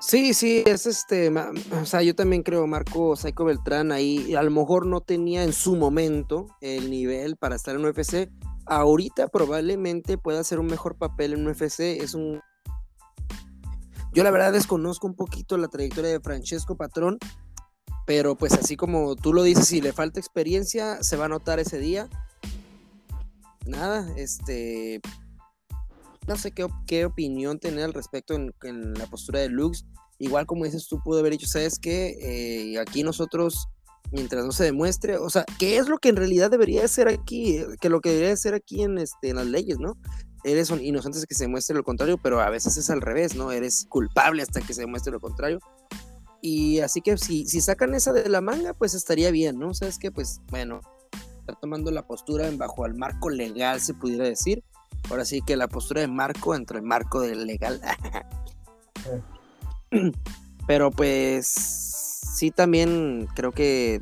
[SPEAKER 1] Sí, sí, es este, o sea, yo también creo, Marco Saico Beltrán ahí, a lo mejor no tenía en su momento el nivel para estar en UFC, ahorita probablemente pueda hacer un mejor papel en UFC, es un yo la verdad desconozco un poquito la trayectoria de Francesco Patrón, pero pues así como tú lo dices, si le falta experiencia, se va a notar ese día. Nada, este... No sé qué, opinión tener al respecto en, la postura de Lux. Igual como dices, tú pudo haber dicho, ¿sabes qué? Eh, aquí nosotros, mientras no se demuestre, o sea, ¿qué es lo que en realidad debería ser aquí? Eh, que lo que debería ser aquí en, este, en las leyes, ¿no? eres un inocente hasta que se demuestre lo contrario, pero a veces es al revés, ¿no? Eres culpable hasta que se demuestre lo contrario. Y así que si, si sacan esa de la manga, pues estaría bien, ¿no? Sabes que, pues, bueno, está tomando la postura en bajo el marco legal, se pudiera decir. Ahora sí que la postura de marco entre el marco del legal. Pero pues sí también creo que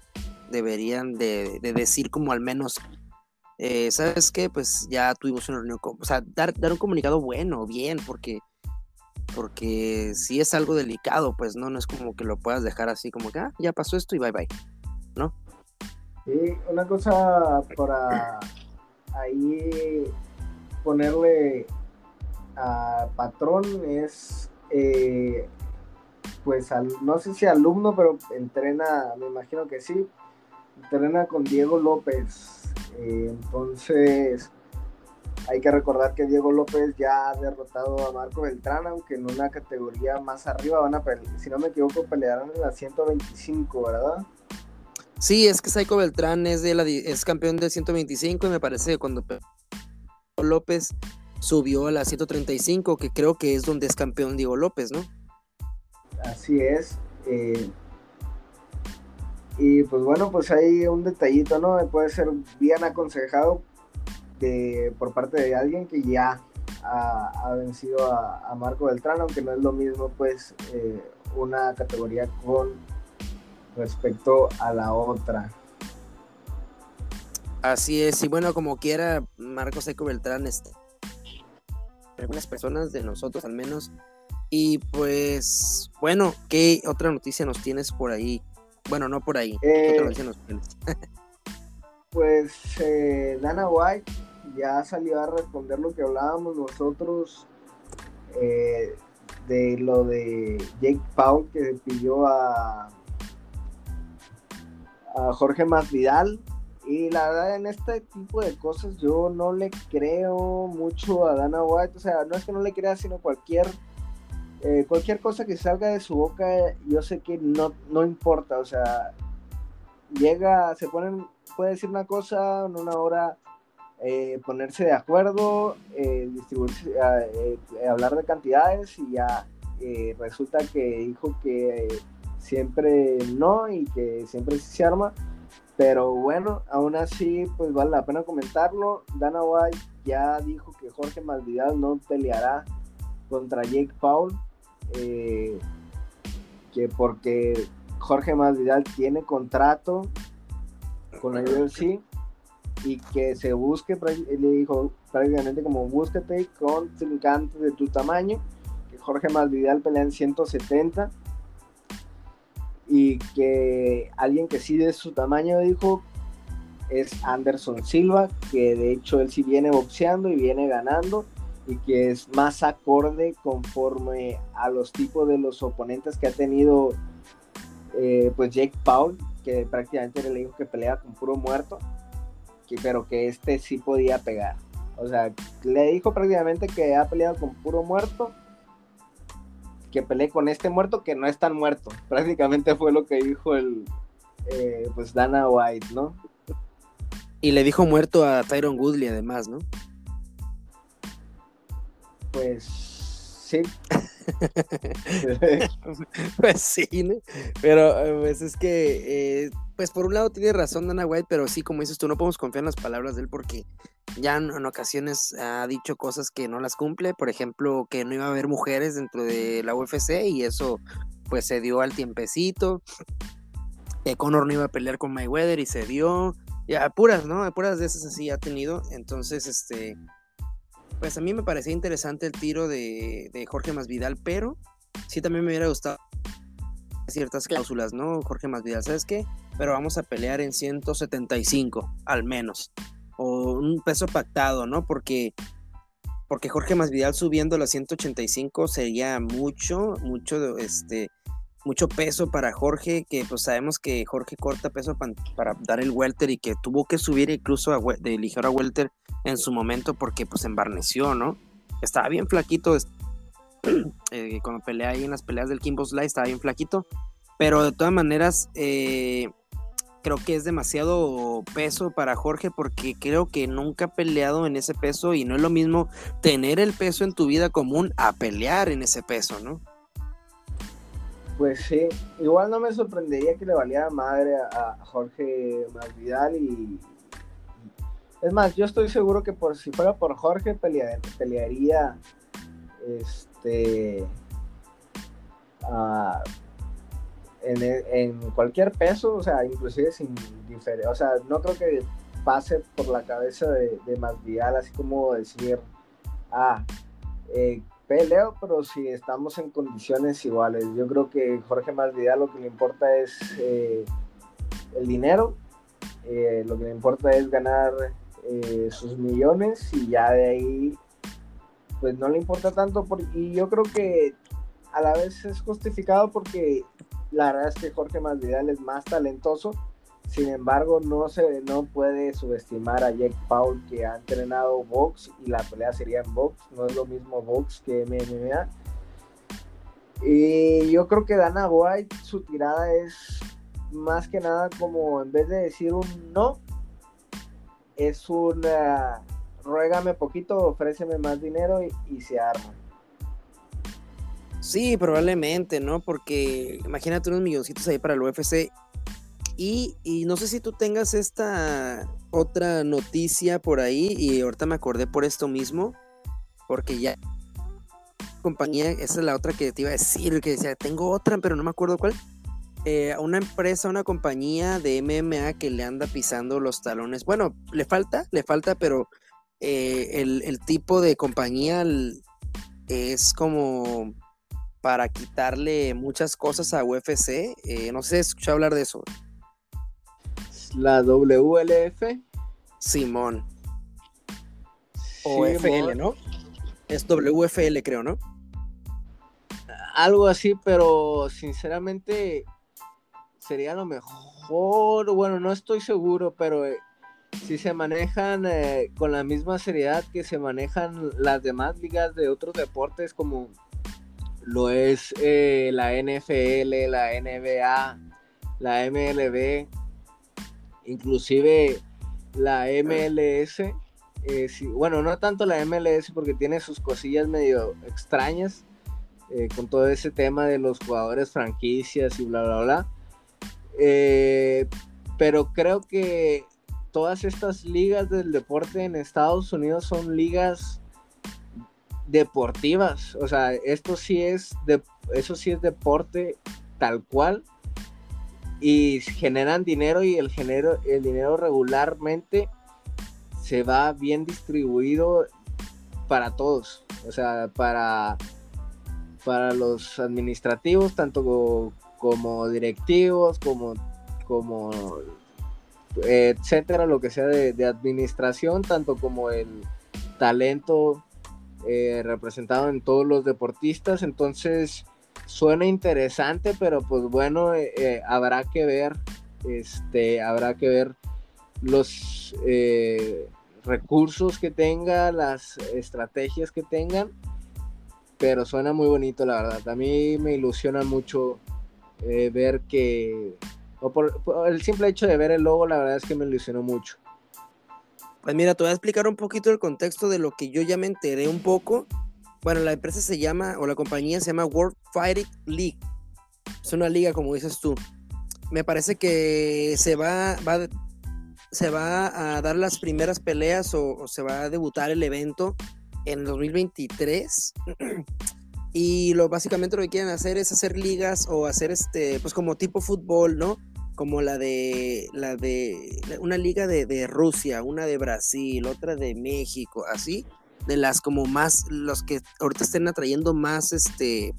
[SPEAKER 1] deberían de, de decir como al menos eh, ¿sabes qué? Pues ya tuvimos una reunión, con, o sea, dar, un comunicado bueno, bien, porque porque si es algo delicado, pues no, no es como que lo puedas dejar así como que, ah, ya pasó esto y bye bye, ¿no?
[SPEAKER 2] Sí, una cosa para ahí ponerle a patrón es, eh, pues, no sé si alumno, pero entrena, me imagino que sí, entrena con Diego López, eh, entonces, hay que recordar que Diego López ya ha derrotado a Marco Beltrán, aunque en una categoría más arriba van a pelear, si no me equivoco, pelearán en la 125, ¿verdad?
[SPEAKER 1] Sí, es que Saiko Beltrán es, de la, es campeón de 125 y me parece que cuando López subió a la 135, que creo que es donde es campeón Diego López, ¿no?
[SPEAKER 2] Así es. Eh, y pues bueno, pues hay un detallito, ¿no? Puede ser bien aconsejado de, por parte de alguien que ya ha, vencido a, Marco Beltrán, aunque no es lo mismo, pues, eh, una categoría con respecto a la otra.
[SPEAKER 1] Así es, y bueno, como quiera, Marco Seco Beltrán este Algunas personas de nosotros, al menos. Y pues, bueno, ¿qué otra noticia nos tienes por ahí? Bueno, no por ahí. Eh,
[SPEAKER 2] pues eh, Dana White ya salió a responder lo que hablábamos nosotros eh, de lo de Jake Paul que pidió a, a Jorge Masvidal. Y la verdad, en este tipo de cosas yo no le creo mucho a Dana White. O sea, no es que no le crea, sino cualquier eh, cualquier cosa que salga de su boca, yo sé que no, no importa, o sea, llega, se ponen, puede decir una cosa en una hora, eh, ponerse de acuerdo, eh, ah, hablar de cantidades y ya resulta que dijo que siempre no y que siempre se arma. Pero bueno, aún así, pues vale la pena comentarlo. Dana White ya dijo que Jorge Masvidal no peleará contra Jake Paul. Eh, que porque Jorge Masvidal tiene contrato con el UFC y que se busque, le dijo prácticamente como búsquete con trincante de tu tamaño, que Jorge Masvidal pelea en 170 y que alguien que sí de su tamaño dijo es Anderson Silva, que de hecho él sí viene boxeando y viene ganando y que es más acorde conforme a los tipos de los oponentes que ha tenido eh, pues Jake Paul, que prácticamente le dijo que pelea con puro muerto, que, pero que este sí podía pegar. O sea, le dijo prácticamente que ha peleado con puro muerto, que peleé con este muerto que no es tan muerto. Prácticamente fue lo que dijo el eh, pues Dana White, ¿no?
[SPEAKER 1] Y le dijo muerto a Tyron Woodley además, ¿no? Pues
[SPEAKER 2] sí. pues sí,
[SPEAKER 1] ¿no? pero eh, pues es que, eh, pues por un lado tiene razón Dana White, pero sí, como dices tú, no podemos confiar en las palabras de él porque ya en, ocasiones ha dicho cosas que no las cumple, por ejemplo, que no iba a haber mujeres dentro de la UFC y eso pues se dio al tiempecito, que Conor no iba a pelear con Mayweather y se dio, ya puras, ¿no? Puras de esas así ha tenido, entonces este pues a mí me parecía interesante el tiro de, de Jorge Masvidal, pero sí también me hubiera gustado ciertas cláusulas, ¿no? Jorge Masvidal, ¿sabes qué? Pero vamos a pelear en 175, al menos. O un peso pactado, ¿no? Porque, porque Jorge Masvidal subiendo a las 185 sería mucho, mucho, este, mucho peso para Jorge, que pues sabemos que Jorge corta peso para, dar el welter y que tuvo que subir incluso a, de ligero a welter en su momento porque pues embarneció, ¿no? Estaba bien flaquito, eh, cuando pelea ahí en las peleas del Kimbo Slice estaba bien flaquito, pero de todas maneras eh, creo que es demasiado peso para Jorge porque creo que nunca ha peleado en ese peso y no es lo mismo tener el peso en tu vida común a pelear en ese peso, ¿no?
[SPEAKER 2] Pues sí, igual no me sorprendería que le valiera madre a, Jorge Masvidal y, es más, yo estoy seguro que por si fuera por Jorge pelearía este en, cualquier peso, o sea, inclusive sin diferencia, o sea, no creo que pase por la cabeza de, de así como decir, ah, eh, peleo, pero si estamos en condiciones iguales. Yo creo que Jorge Masvidal lo que le importa es eh, el dinero, eh, lo que le importa es ganar eh, sus millones y ya de ahí pues no le importa tanto porque, y yo creo que a la vez es justificado porque la verdad es que Jorge Masvidal es más talentoso sin embargo no se no puede subestimar a Jack Paul que ha entrenado box y la pelea sería en box no es lo mismo box que MMA y yo creo que Dana White su tirada es más que nada como en vez de decir un no es una ruégame poquito, ofréceme más dinero y, se arma.
[SPEAKER 1] Sí, probablemente, ¿no? Porque imagínate unos milloncitos ahí para el UFC. Y, y, no sé si tú tengas esta otra noticia por ahí, y ahorita me acordé por esto mismo, porque ya compañía, esa es la otra que te iba a decir, que decía, tengo otra, pero no me acuerdo cuál, eh, una empresa, una compañía de MMA que le anda pisando los talones. Bueno, le falta, le falta, pero eh, el, tipo de compañía es como para quitarle muchas cosas a UFC. Eh, no sé, escuché hablar de eso.
[SPEAKER 2] La WLF.
[SPEAKER 1] Simón. O ¿no? Es WFL, creo, ¿no?
[SPEAKER 2] Algo así, pero sinceramente sería lo mejor, bueno, no estoy seguro, pero eh, si se manejan eh, con la misma seriedad que se manejan las demás ligas de otros deportes como lo es eh, la NFL, la NBA, la MLB, inclusive la MLS. bueno, no tanto la MLS porque tiene sus cosillas medio extrañas con todo ese tema de los jugadores franquicias y bla, bla, bla. Eh, pero creo que todas estas ligas del deporte en Estados Unidos son ligas deportivas. O sea, esto sí es de, eso sí es deporte tal cual. Y generan dinero y el, el dinero regularmente se va bien distribuido para todos. O sea, para, para los administrativos, tanto como como directivos, como, como eh, etcétera, lo que sea de, administración, tanto como el talento eh, representado en todos los deportistas. Entonces, suena interesante, pero pues bueno, eh, habrá que ver, este, habrá que ver los recursos que tenga, las estrategias que tengan. Pero suena muy bonito, la verdad. A mí me ilusiona mucho eh, ver que, o por, el simple hecho de ver el logo, la verdad es que me ilusionó mucho.
[SPEAKER 1] Pues mira, te voy a explicar un poquito el contexto de lo que yo ya me enteré un poco. Bueno, la empresa se llama, o la compañía se llama World Fighting League. Es una liga, como dices tú. Me parece que se va, va, se va a dar las primeras peleas o, se va a debutar el evento en 2023. Y lo, básicamente lo que quieren hacer es hacer ligas o hacer este, pues como tipo fútbol, ¿no? Como la de, la de, una liga de, Rusia, una de Brasil, otra de México, así, de las como más, los que ahorita estén atrayendo más, este,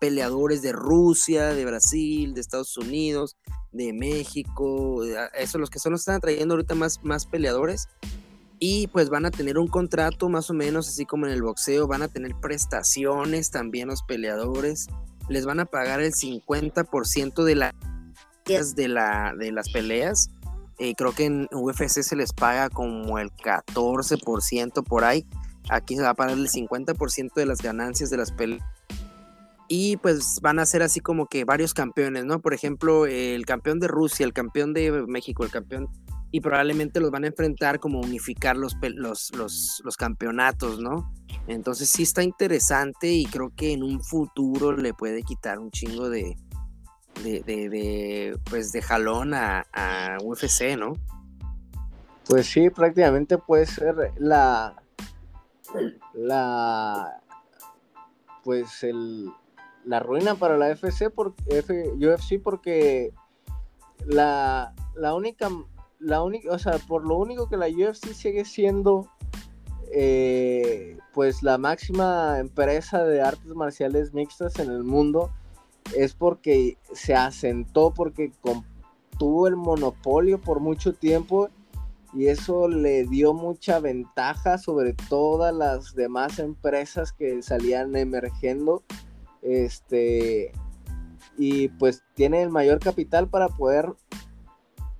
[SPEAKER 1] peleadores de Rusia, de Brasil, de Estados Unidos, de México, eso los que solo están atrayendo ahorita más, más peleadores y pues van a tener un contrato más o menos así como en el boxeo, van a tener prestaciones también los peleadores, les van a pagar el 50% de, las de, la, de las peleas, eh, creo que en UFC se les paga como el 14% por ahí, aquí se va a pagar el 50% de las ganancias de las peleas. Y pues van a ser así como que varios campeones, ¿no? Por ejemplo, el campeón de Rusia, el campeón de México, el campeón y probablemente los van a enfrentar como unificar los, los, campeonatos, ¿no? Entonces sí está interesante y creo que en un futuro le puede quitar un chingo de, de, de, pues de jalón a, a, UFC, ¿no?
[SPEAKER 2] Pues sí, prácticamente puede ser la, la, pues la ruina para la UFC porque, UFC porque la, la única única, sea, por lo único que la UFC sigue siendo eh, pues la máxima empresa de artes marciales mixtas en el mundo es porque se asentó, porque tuvo el monopolio por mucho tiempo y eso le dio mucha ventaja sobre todas las demás empresas que salían emergiendo. Este, y pues tiene el mayor capital para poder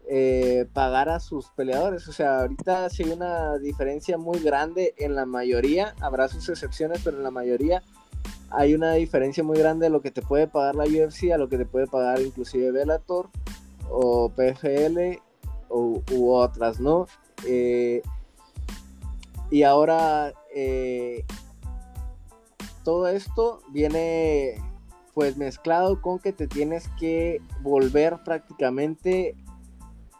[SPEAKER 2] eh, pagar a sus peleadores. O sea, ahorita sí hay una diferencia muy grande en la mayoría, habrá sus excepciones, pero en la mayoría hay una diferencia muy grande de lo que te puede pagar la UFC a lo que te puede pagar inclusive Bellator o PFL u, otras, ¿no? Eh, y ahora eh, todo esto viene pues mezclado con que te tienes que volver prácticamente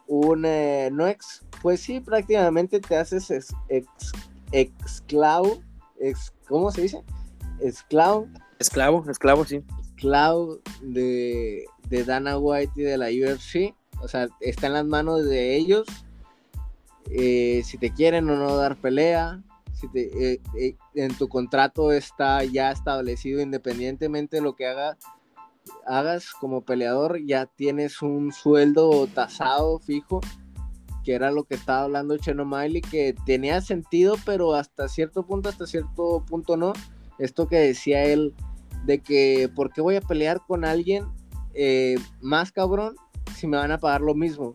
[SPEAKER 2] un, eh, no ex, pues sí, prácticamente te haces ex, ex, exclavo, ex, ¿cómo se dice? Esclavo.
[SPEAKER 1] Esclavo, esclavo, sí. Esclavo
[SPEAKER 2] de, de Dana White y de la UFC. O sea, está en las manos de ellos. Eh, si te quieren o no dar pelea, si te, eh, en tu contrato está ya establecido independientemente de lo que haga hagas como peleador, ya tienes un sueldo tasado fijo, que era lo que estaba hablando Cheno Miley, que tenía sentido, pero hasta cierto punto, hasta cierto punto no. Esto que decía él, de que ¿por qué voy a pelear con alguien eh, más cabrón si me van a pagar lo mismo?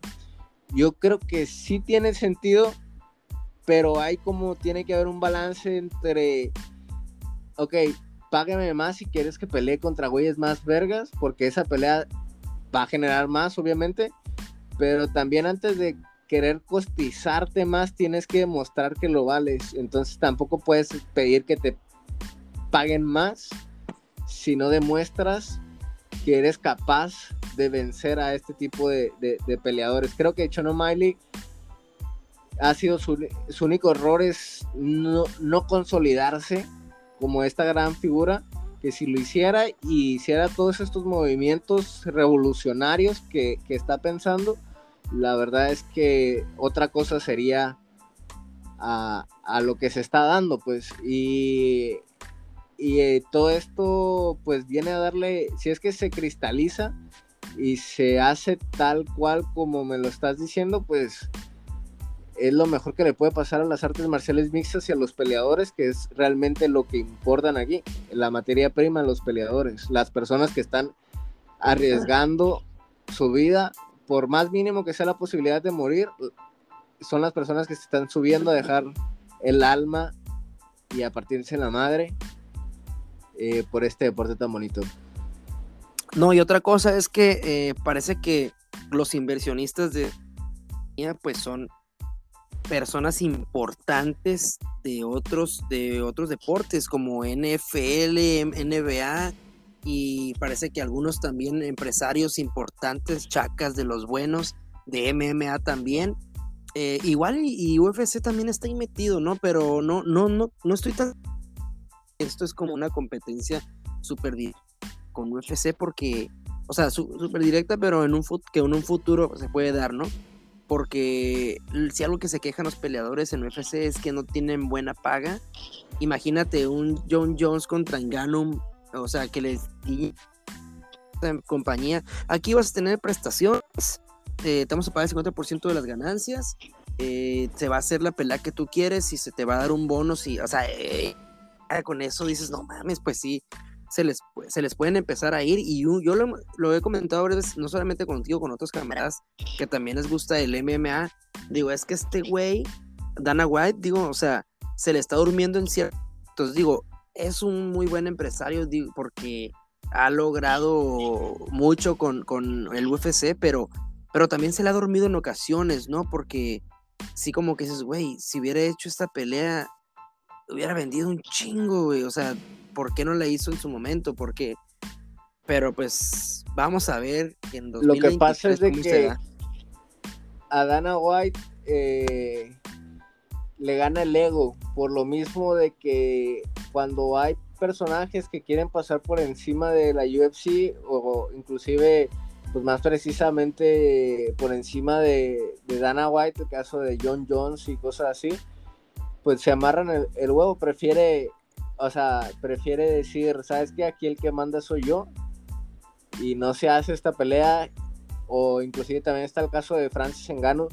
[SPEAKER 2] Yo creo que sí tiene sentido, pero hay como tiene que haber un balance entre, ok, págame más si quieres que pelee contra güeyes más vergas, porque esa pelea va a generar más, obviamente, pero también antes de querer costizarte más, tienes que demostrar que lo vales. Entonces tampoco puedes pedir que te paguen más si no demuestras que eres capaz de vencer a este tipo de, peleadores. Creo que Chono Miley ha sido su, único error es no consolidarse como esta gran figura que si lo hiciera y hiciera todos estos movimientos revolucionarios que, está pensando, la verdad es que otra cosa sería a, lo que se está dando, pues, y, y eh, todo esto pues viene a darle, si es que se cristaliza y se hace tal cual como me lo estás diciendo, pues es lo mejor que le puede pasar a las artes marciales mixtas y a los peleadores, que es realmente lo que importan aquí, la materia prima, los peleadores, las personas que están arriesgando su vida, por más mínimo que sea la posibilidad de morir, son las personas que se están subiendo a dejar el alma y a partirse la madre eh, por este deporte tan bonito.
[SPEAKER 1] No, y otra cosa es que eh, parece que los inversionistas de pues son personas importantes de otros, de otros deportes como NFL, NBA y parece que algunos también empresarios importantes, chacas de los buenos, de MMA también. Eh, igual y, UFC también está ahí metido, ¿no? Pero no, no, no, no estoy tan... Esto es como una competencia súper directa con UFC porque, o sea, súper directa, pero en un que en un futuro se puede dar, ¿no? porque si algo que se quejan los peleadores en UFC es que no tienen buena paga, imagínate un John Jones contra Ganum, o sea, que les compañía, aquí vas a tener prestaciones, eh, te vamos a pagar el 50% de las ganancias, eh, se va a hacer la pelea que tú quieres y se te va a dar un bono, si, o sea, eh, con eso dices, no mames, pues sí, se les, pueden empezar a ir. Y yo, lo, he comentado a veces, no solamente contigo, con otros camaradas que también les gusta el MMA. Digo, es que este güey, Dana White, digo, o sea, se le está durmiendo en cierto. Entonces, digo, es un muy buen empresario digo, porque ha logrado mucho con, con el UFC, pero, pero también se le ha dormido en ocasiones, ¿no? Porque sí como que dices, güey, si hubiera hecho esta pelea, hubiera vendido un chingo, güey. O sea, por qué no la hizo en su momento, por qué. Pero pues vamos a ver en 2023,
[SPEAKER 2] Lo que pasa es que a Dana White eh, le gana el ego, por lo mismo de que cuando hay personajes que quieren pasar por encima de la UFC o inclusive pues más precisamente por encima de, Dana White, el caso de John Jones y cosas así, pues se amarran el huevo, prefiere o sea, prefiere decir, ¿sabes qué? Aquí el que manda soy yo y no se hace esta pelea, o inclusive también está el caso de Francis Engano,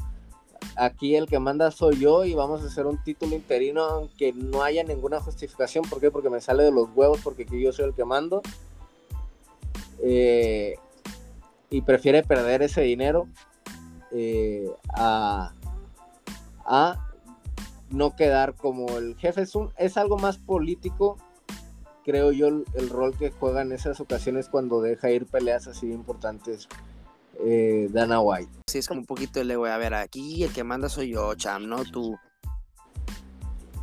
[SPEAKER 2] aquí el que manda soy yo y vamos a hacer un título interino aunque no haya ninguna justificación, ¿por qué? Porque me sale de los huevos, porque aquí yo soy el que mando. Eh, y prefiere perder ese dinero eh, a, a no quedar como el jefe. Es, algo más político, creo yo, el, rol que juega en esas ocasiones cuando deja ir peleas así importantes. Eh, Dana White.
[SPEAKER 1] Sí, es como un poquito el voy A ver, aquí el que manda soy yo, Cham, no tú.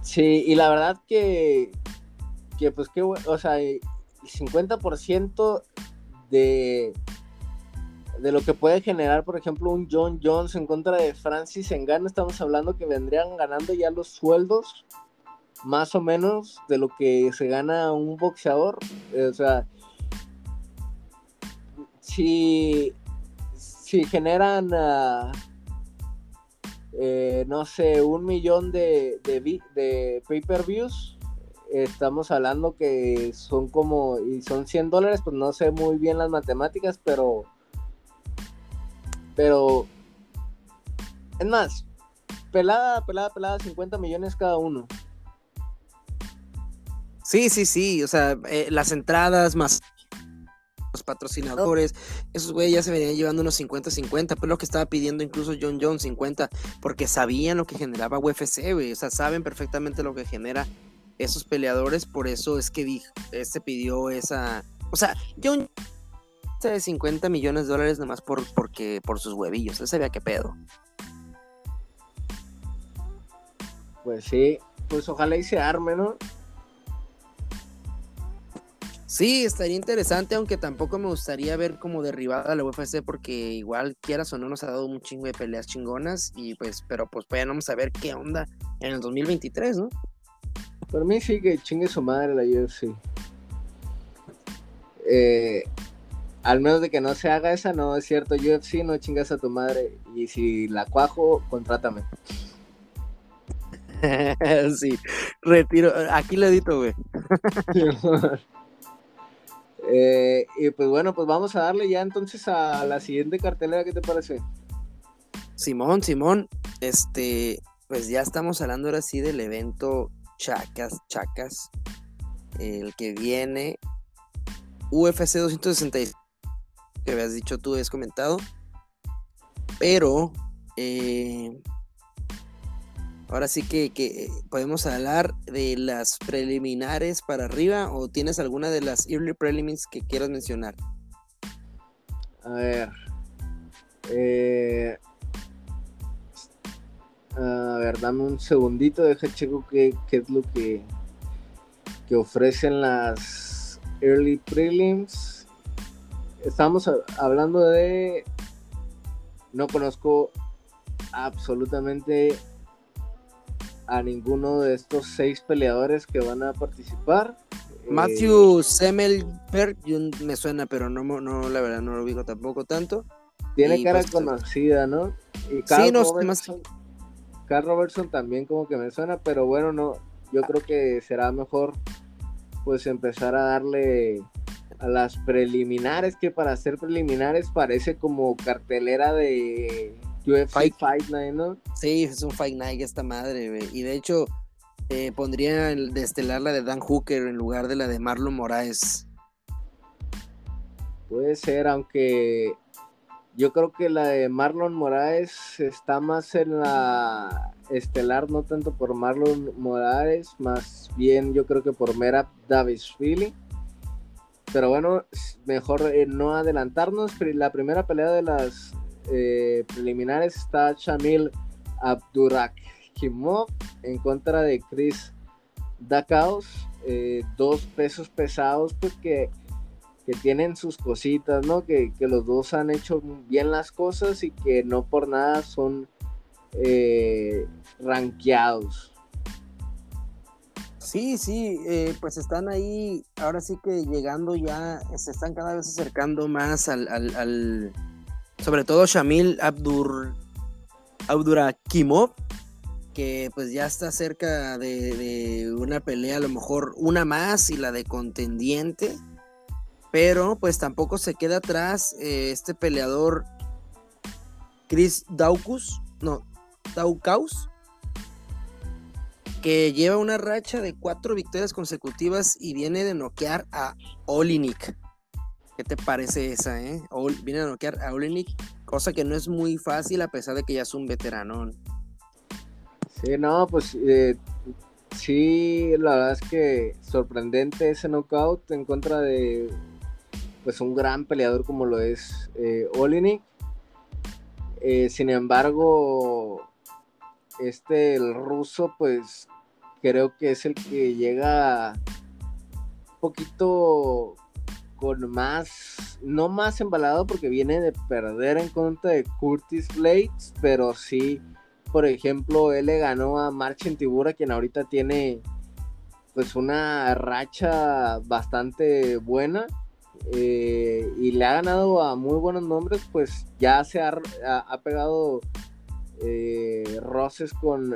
[SPEAKER 2] Sí, y la verdad que, que pues bueno, o sea, eh, el 50% de, de lo que puede generar, por ejemplo, un John Jones en contra de Francis Engano, estamos hablando que vendrían ganando ya los sueldos, más o menos, de lo que se gana un boxeador. Eh, o sea, si, generan, ah, eh, no sé, un millón de, de, de pay-per-views, estamos hablando que son como, y son 100 dólares, pues no sé muy bien las matemáticas, pero pero, es más, pelada, pelada, pelada, 50 millones cada uno. Sí,
[SPEAKER 1] sí, sí, o sea, eh, las entradas más los patrocinadores, esos güeyes ya se venían llevando unos 50-50, pues lo que estaba pidiendo incluso John John, 50, porque sabían lo que generaba UFC, güey, o sea, saben perfectamente lo que genera esos peleadores, por eso es que dijo, eh, se pidió esa, o sea, John de 50 millones de dólares nomás por, porque, por sus huevillos. Él sabía que pedo.
[SPEAKER 2] Pues sí, pues ojalá y se arme, ¿no?
[SPEAKER 1] Sí, estaría interesante, aunque tampoco me gustaría ver como derribada la UFC porque igual quieras o no nos ha dado un chingo de peleas chingonas y pues, pero pues pues ya vamos a ver qué onda en el 2023, ¿no?
[SPEAKER 2] por mí sí que chingue su madre la UFC. Eh, al menos de que no se haga esa, no es cierto. UFC, no chingas a tu madre. Y si la cuajo, contrátame.
[SPEAKER 1] sí, retiro. Aquí le edito, güey.
[SPEAKER 2] Eh, y pues bueno, pues vamos a darle ya entonces a la siguiente cartelera. ¿Qué te parece?
[SPEAKER 1] Simón, Simón, este, pues ya estamos hablando ahora sí del evento Chacas, Chacas, el que viene UFC 266 que habías dicho tú, has comentado. Pero eh, ahora sí que, podemos hablar de las preliminares para arriba o tienes alguna de las early preliminaries que quieras mencionar.
[SPEAKER 2] A ver. Eh, a ver, dame un segundito, deja checo que es lo que, que ofrecen las early prelims estamos hablando de. No conozco absolutamente a ninguno de estos seis peleadores que van a participar.
[SPEAKER 1] Matthew eh, Semelberg me suena, pero no, no, la verdad no lo ubico tampoco tanto.
[SPEAKER 2] Tiene cara pues, pues, conocida, ¿no?
[SPEAKER 1] Y Carl, sí, Robertson,
[SPEAKER 2] Carl Robertson también como que me suena, pero bueno, no, yo creo que será mejor pues empezar a darle a las preliminares, que para ser preliminares parece como cartelera de UFC Fight, Night, ¿no?
[SPEAKER 1] Sí, es un Fight Night esta madre, Y de hecho, eh, pondría el estelar la de Dan Hooker en lugar de la de Marlon Moraes.
[SPEAKER 2] Puede ser, aunque yo creo que la de Marlon Moraes está más en la estelar, no tanto por Marlon Moraes, más bien yo creo que por Mera Davis Philly. Pero bueno, mejor eh, no adelantarnos. La primera pelea de las eh, preliminares está Shamil Abdurakhimov en contra de Chris Dakaos. Eh, dos pesos pesados pues, que, tienen sus cositas, ¿no? Que, que, los dos han hecho bien las cosas y que no por nada son ranqueados
[SPEAKER 1] Sí, sí, eh, pues están ahí, ahora sí que llegando ya, se están cada vez acercando más al, sobre todo Shamil Abdur, Abdurakimov, que pues ya está cerca de, una pelea, a lo mejor una más y la de contendiente, pero pues tampoco se queda atrás eh, este peleador Chris Daukus, no, Daukaus, que lleva una racha de cuatro victorias consecutivas y viene de noquear a Olinik. ¿Qué te parece esa, eh? viene a noquear a Olinik... cosa que no es muy fácil a pesar de que ya es un veteranón.
[SPEAKER 2] Sí, no, pues eh, sí, la verdad es que sorprendente ese knockout en contra de pues un gran peleador como lo es eh, Olinik... Eh, sin embargo, este, el ruso, pues creo que es el que llega un poquito con más, no más embalado porque viene de perder en contra de Curtis Blades, pero sí, por ejemplo, él le ganó a Marchen Tibura, quien ahorita tiene pues una racha bastante buena eh, y le ha ganado a muy buenos nombres, pues ya se ha, pegado eh, roces con,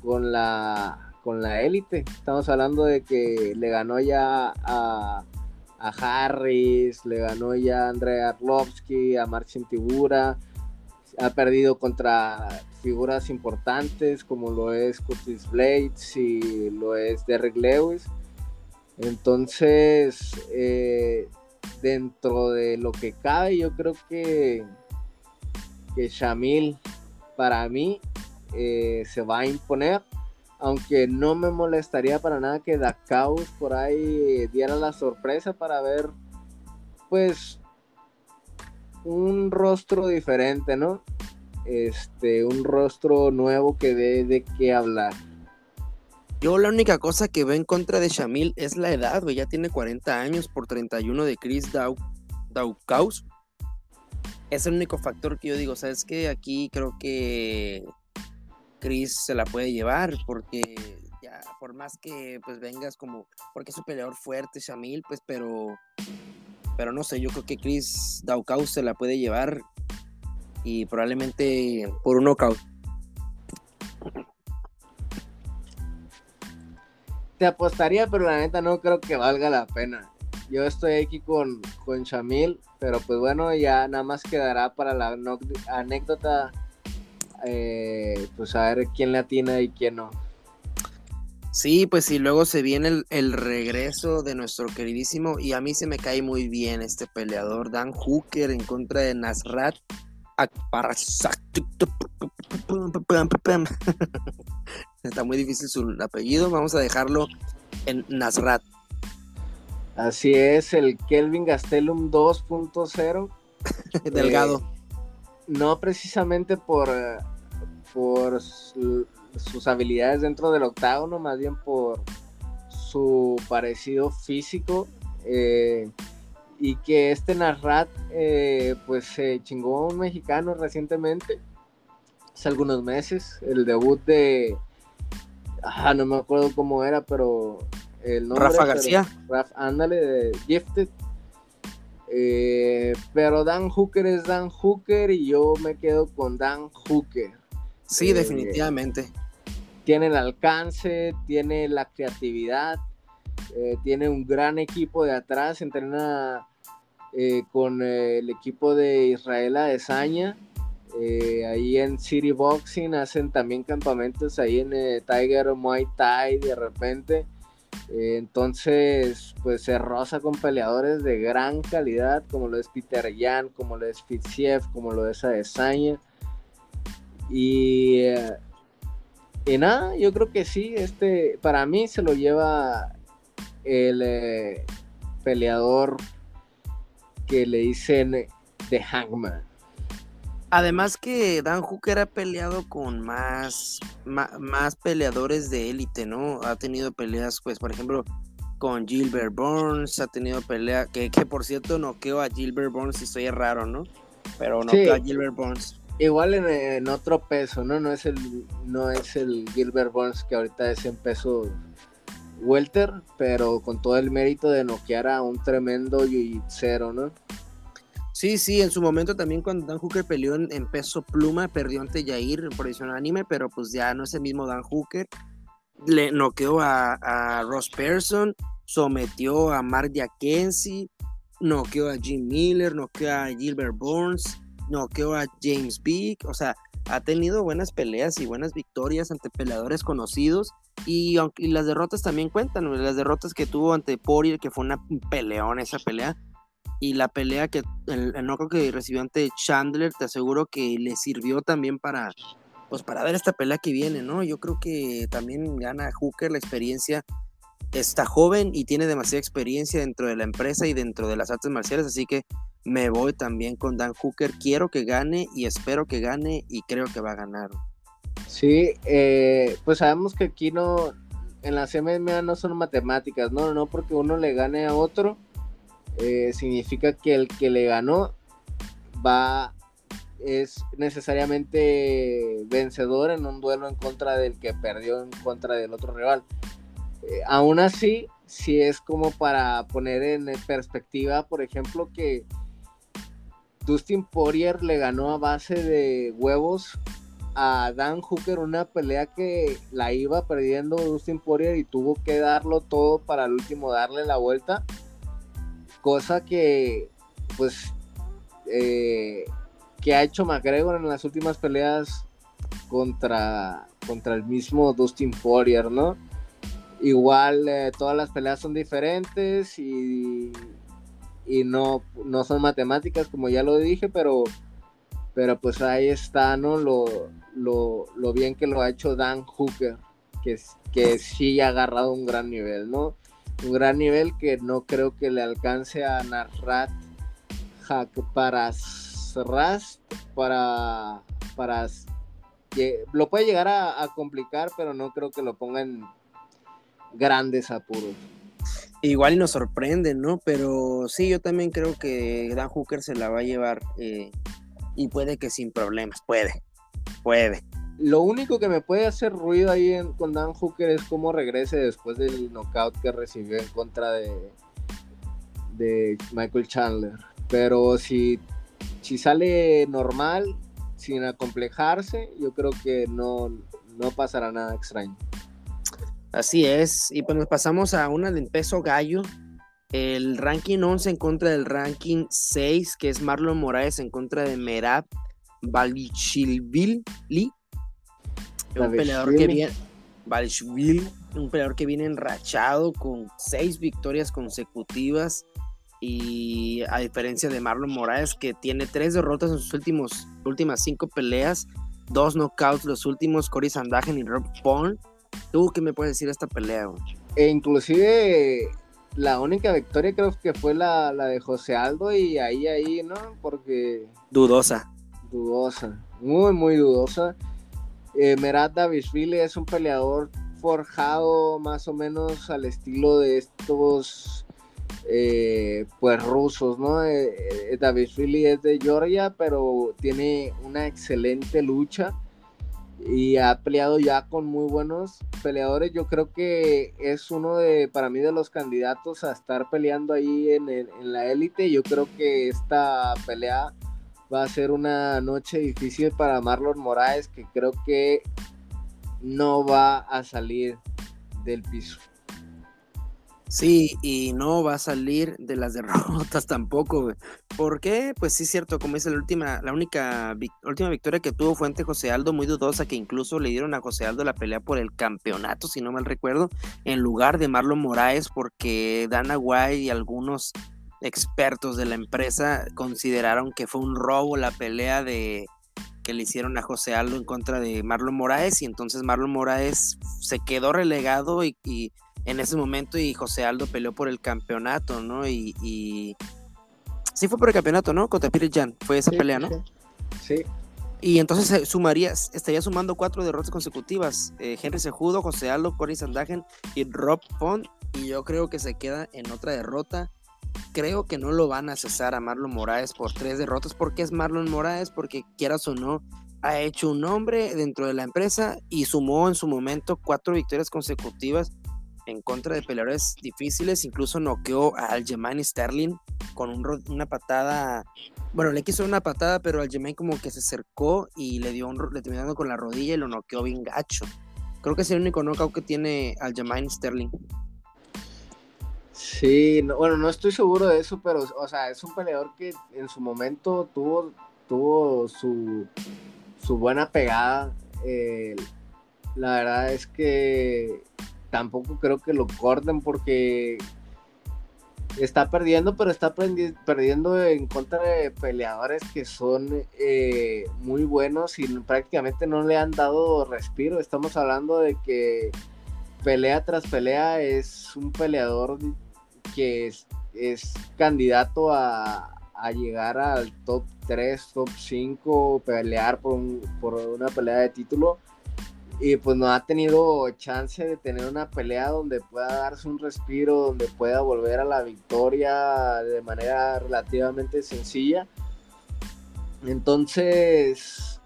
[SPEAKER 2] con la con la élite. Estamos hablando de que le ganó ya a, Harris, le ganó ya a Andrea Arlovsky, a Marcin Tibura, ha perdido contra figuras importantes como lo es Curtis Blades y lo es Derek Lewis. Entonces, eh, dentro de lo que cabe, yo creo que, que Shamil para mí eh, se va a imponer aunque no me molestaría para nada que Dacaus por ahí diera la sorpresa para ver, pues, un rostro diferente, ¿no? Este, un rostro nuevo que dé de qué hablar.
[SPEAKER 1] Yo la única cosa que veo en contra de Shamil es la edad, güey. Ya tiene 40 años por 31 de Chris Dau Es el único factor que yo digo, ¿sabes qué? Aquí creo que Chris se la puede llevar porque ya por más que pues vengas como porque es un peleador fuerte Shamil pues pero pero no sé yo creo que Chris Daukaus se la puede llevar y probablemente por un knockout
[SPEAKER 2] te apostaría pero la neta no creo que valga la pena yo estoy aquí con con Shamil pero pues bueno ya nada más quedará para la anécdota eh, pues a ver quién le atina y quién no.
[SPEAKER 1] Sí, pues y luego se viene el, regreso de nuestro queridísimo, y a mí se me cae muy bien este peleador, Dan Hooker en contra de Nasrat Está muy difícil su apellido, vamos a dejarlo en Nasrat.
[SPEAKER 2] Así es, el Kelvin Gastelum 2.0.
[SPEAKER 1] Delgado.
[SPEAKER 2] no precisamente por por sus habilidades dentro del octágono, más bien por su parecido físico. Eh, y que este Narrat eh, pues se chingó un mexicano recientemente, hace algunos meses, el debut de, ah, no me acuerdo cómo era, pero el nombre.
[SPEAKER 1] Rafa García.
[SPEAKER 2] Rafa, ándale, de Gifted. Eh, pero Dan Hooker es Dan Hooker y yo me quedo con Dan Hooker.
[SPEAKER 1] Sí, eh, definitivamente.
[SPEAKER 2] Tiene el alcance, tiene la creatividad, eh, tiene un gran equipo de atrás, entrena eh, con el equipo de Israel Adesanya. ahí en City Boxing hacen también campamentos ahí en Tiger Muay Thai de repente entonces, pues se roza con peleadores de gran calidad, como lo es Peter Yan, como lo es Fitziev, como lo es Adesanya. Y, en eh, nada, yo creo que sí, este, para mí se lo lleva el eh, peleador que le dicen The Hangman.
[SPEAKER 1] Además que Dan Hooker ha peleado con más, más, peleadores de élite, ¿no? Ha tenido peleas, pues, por ejemplo, con Gilbert Burns, ha tenido pelea, que, por cierto noqueo a Gilbert Burns si soy raro, ¿no? Pero noqueo a Gilbert Burns.
[SPEAKER 2] Igual en, otro peso, ¿no? No es el, no es el Gilbert Burns que ahorita es en peso welter, pero con todo el mérito de noquear a un tremendo jiu ¿no?
[SPEAKER 1] Sí, sí, en su momento también cuando Dan Hooker peleó en, peso pluma, perdió ante Jair por edición anime, pero pues ya no es el mismo Dan Hooker. Le noqueó a, Ross Pearson, sometió a Mark Kenzie, noqueó a Jim Miller, noqueó a Gilbert Burns no, que a James Big, o sea, ha tenido buenas peleas y buenas victorias ante peleadores conocidos y, las derrotas también cuentan, las derrotas que tuvo ante Poirier, que fue una peleón esa pelea, y la pelea que el, no que recibió ante Chandler, te aseguro que le sirvió también para pues para ver esta pelea que viene, ¿no? Yo creo que también gana Hooker la experiencia. Está joven y tiene demasiada experiencia dentro de la empresa y dentro de las artes marciales, así que me voy también con Dan Hooker. Quiero que gane y espero que gane y creo que va a ganar.
[SPEAKER 2] Sí, eh, pues sabemos que aquí no, en las MMA no son matemáticas, no, no porque uno le gane a otro, eh, significa que el que le ganó va, es necesariamente vencedor en un duelo en contra del que perdió en contra del otro rival. Eh, aún así, si es como para poner en perspectiva, por ejemplo, que Dustin Poirier le ganó a base de huevos a Dan Hooker una pelea que la iba perdiendo Dustin Poirier y tuvo que darlo todo para el último darle la vuelta. Cosa que, pues, eh, que ha hecho McGregor en las últimas peleas contra, contra el mismo Dustin Poirier, ¿no? Igual eh, todas las peleas son diferentes y y no, no son matemáticas, como ya lo dije, pero, pero pues ahí está, ¿no? Lo, lo, bien que lo ha hecho Dan Hooker, que, que sí ha agarrado un gran nivel, ¿no? Un gran nivel que no creo que le alcance a Narrat para Rast, para, para que lo puede llegar a, a complicar, pero no creo que lo ponga en grandes apuros.
[SPEAKER 1] Igual nos sorprende, ¿no? Pero sí, yo también creo que Dan Hooker se la va a llevar eh, y puede que sin problemas, puede, puede.
[SPEAKER 2] Lo único que me puede hacer ruido ahí con Dan Hooker es cómo regrese después del knockout que recibió en contra de, de Michael Chandler. Pero si, si sale normal, sin acomplejarse, yo creo que no, no pasará nada extraño.
[SPEAKER 1] Así es, y pues nos pasamos a una de peso gallo. El ranking 11 en contra del ranking 6, que es Marlon Moraes en contra de Merab Balichilvili. Un peleador que viene. un peleador que viene enrachado con seis victorias consecutivas. Y a diferencia de Marlon Moraes, que tiene tres derrotas en sus últimos, últimas cinco peleas, dos knockouts los últimos, Cory Sandagen y Rob Paul ¿Tú qué me puedes decir de esta pelea?
[SPEAKER 2] E inclusive la única victoria creo que fue la, de José Aldo y ahí, ahí, ¿no? Porque...
[SPEAKER 1] Dudosa.
[SPEAKER 2] Dudosa, muy, muy dudosa. Eh, Merat Davishvili es un peleador forjado más o menos al estilo de estos eh, pues rusos, ¿no? Eh, eh Davishvili es de Georgia, pero tiene una excelente lucha y ha peleado ya con muy buenos peleadores. Yo creo que es uno de, para mí, de los candidatos a estar peleando ahí en, la élite. Yo creo que esta pelea va a ser una noche difícil para Marlon Moraes, que creo que no va a salir del piso.
[SPEAKER 1] Sí, y no va a salir de las derrotas tampoco, porque, ¿Por qué? Pues sí, es cierto, como dice la última, la única última victoria que tuvo fue ante José Aldo, muy dudosa, que incluso le dieron a José Aldo la pelea por el campeonato, si no mal recuerdo, en lugar de Marlon Moraes, porque Dana White y algunos expertos de la empresa consideraron que fue un robo la pelea de que le hicieron a José Aldo en contra de Marlon Moraes, y entonces Marlon Moraes se quedó relegado y en ese momento y José Aldo peleó por el campeonato, ¿no? Y, sí fue por el campeonato, ¿no? Contra Peter Jan, fue esa pelea, ¿no?
[SPEAKER 2] Sí.
[SPEAKER 1] Y entonces sumaría, estaría sumando cuatro derrotas consecutivas. Eh, Henry Sejudo, José Aldo, Cory Sandagen y Rob Pond. Y yo creo que se queda en otra derrota. Creo que no lo van a cesar a Marlon Moraes por tres derrotas. porque es Marlon Moraes? Porque quieras o no, ha hecho un nombre dentro de la empresa y sumó en su momento cuatro victorias consecutivas en contra de peleadores difíciles. Incluso noqueó a Jemaine Sterling con una patada. Bueno, le quiso una patada, pero Jemaine como que se acercó y le dio un, le terminando con la rodilla y lo noqueó bien gacho. Creo que es el único knockout que tiene Jemaine Sterling.
[SPEAKER 2] Sí, bueno, no estoy seguro de eso, pero, o sea, es un peleador que en su momento tuvo, tuvo su, su buena pegada. Eh, la verdad es que tampoco creo que lo corten porque está perdiendo, pero está perdiendo en contra de peleadores que son eh, muy buenos y prácticamente no le han dado respiro. Estamos hablando de que pelea tras pelea es un peleador que es, candidato a, llegar al top 3, top 5, pelear por, un, por una pelea de título y pues no ha tenido chance de tener una pelea donde pueda darse un respiro, donde pueda volver a la victoria de manera relativamente sencilla. Entonces,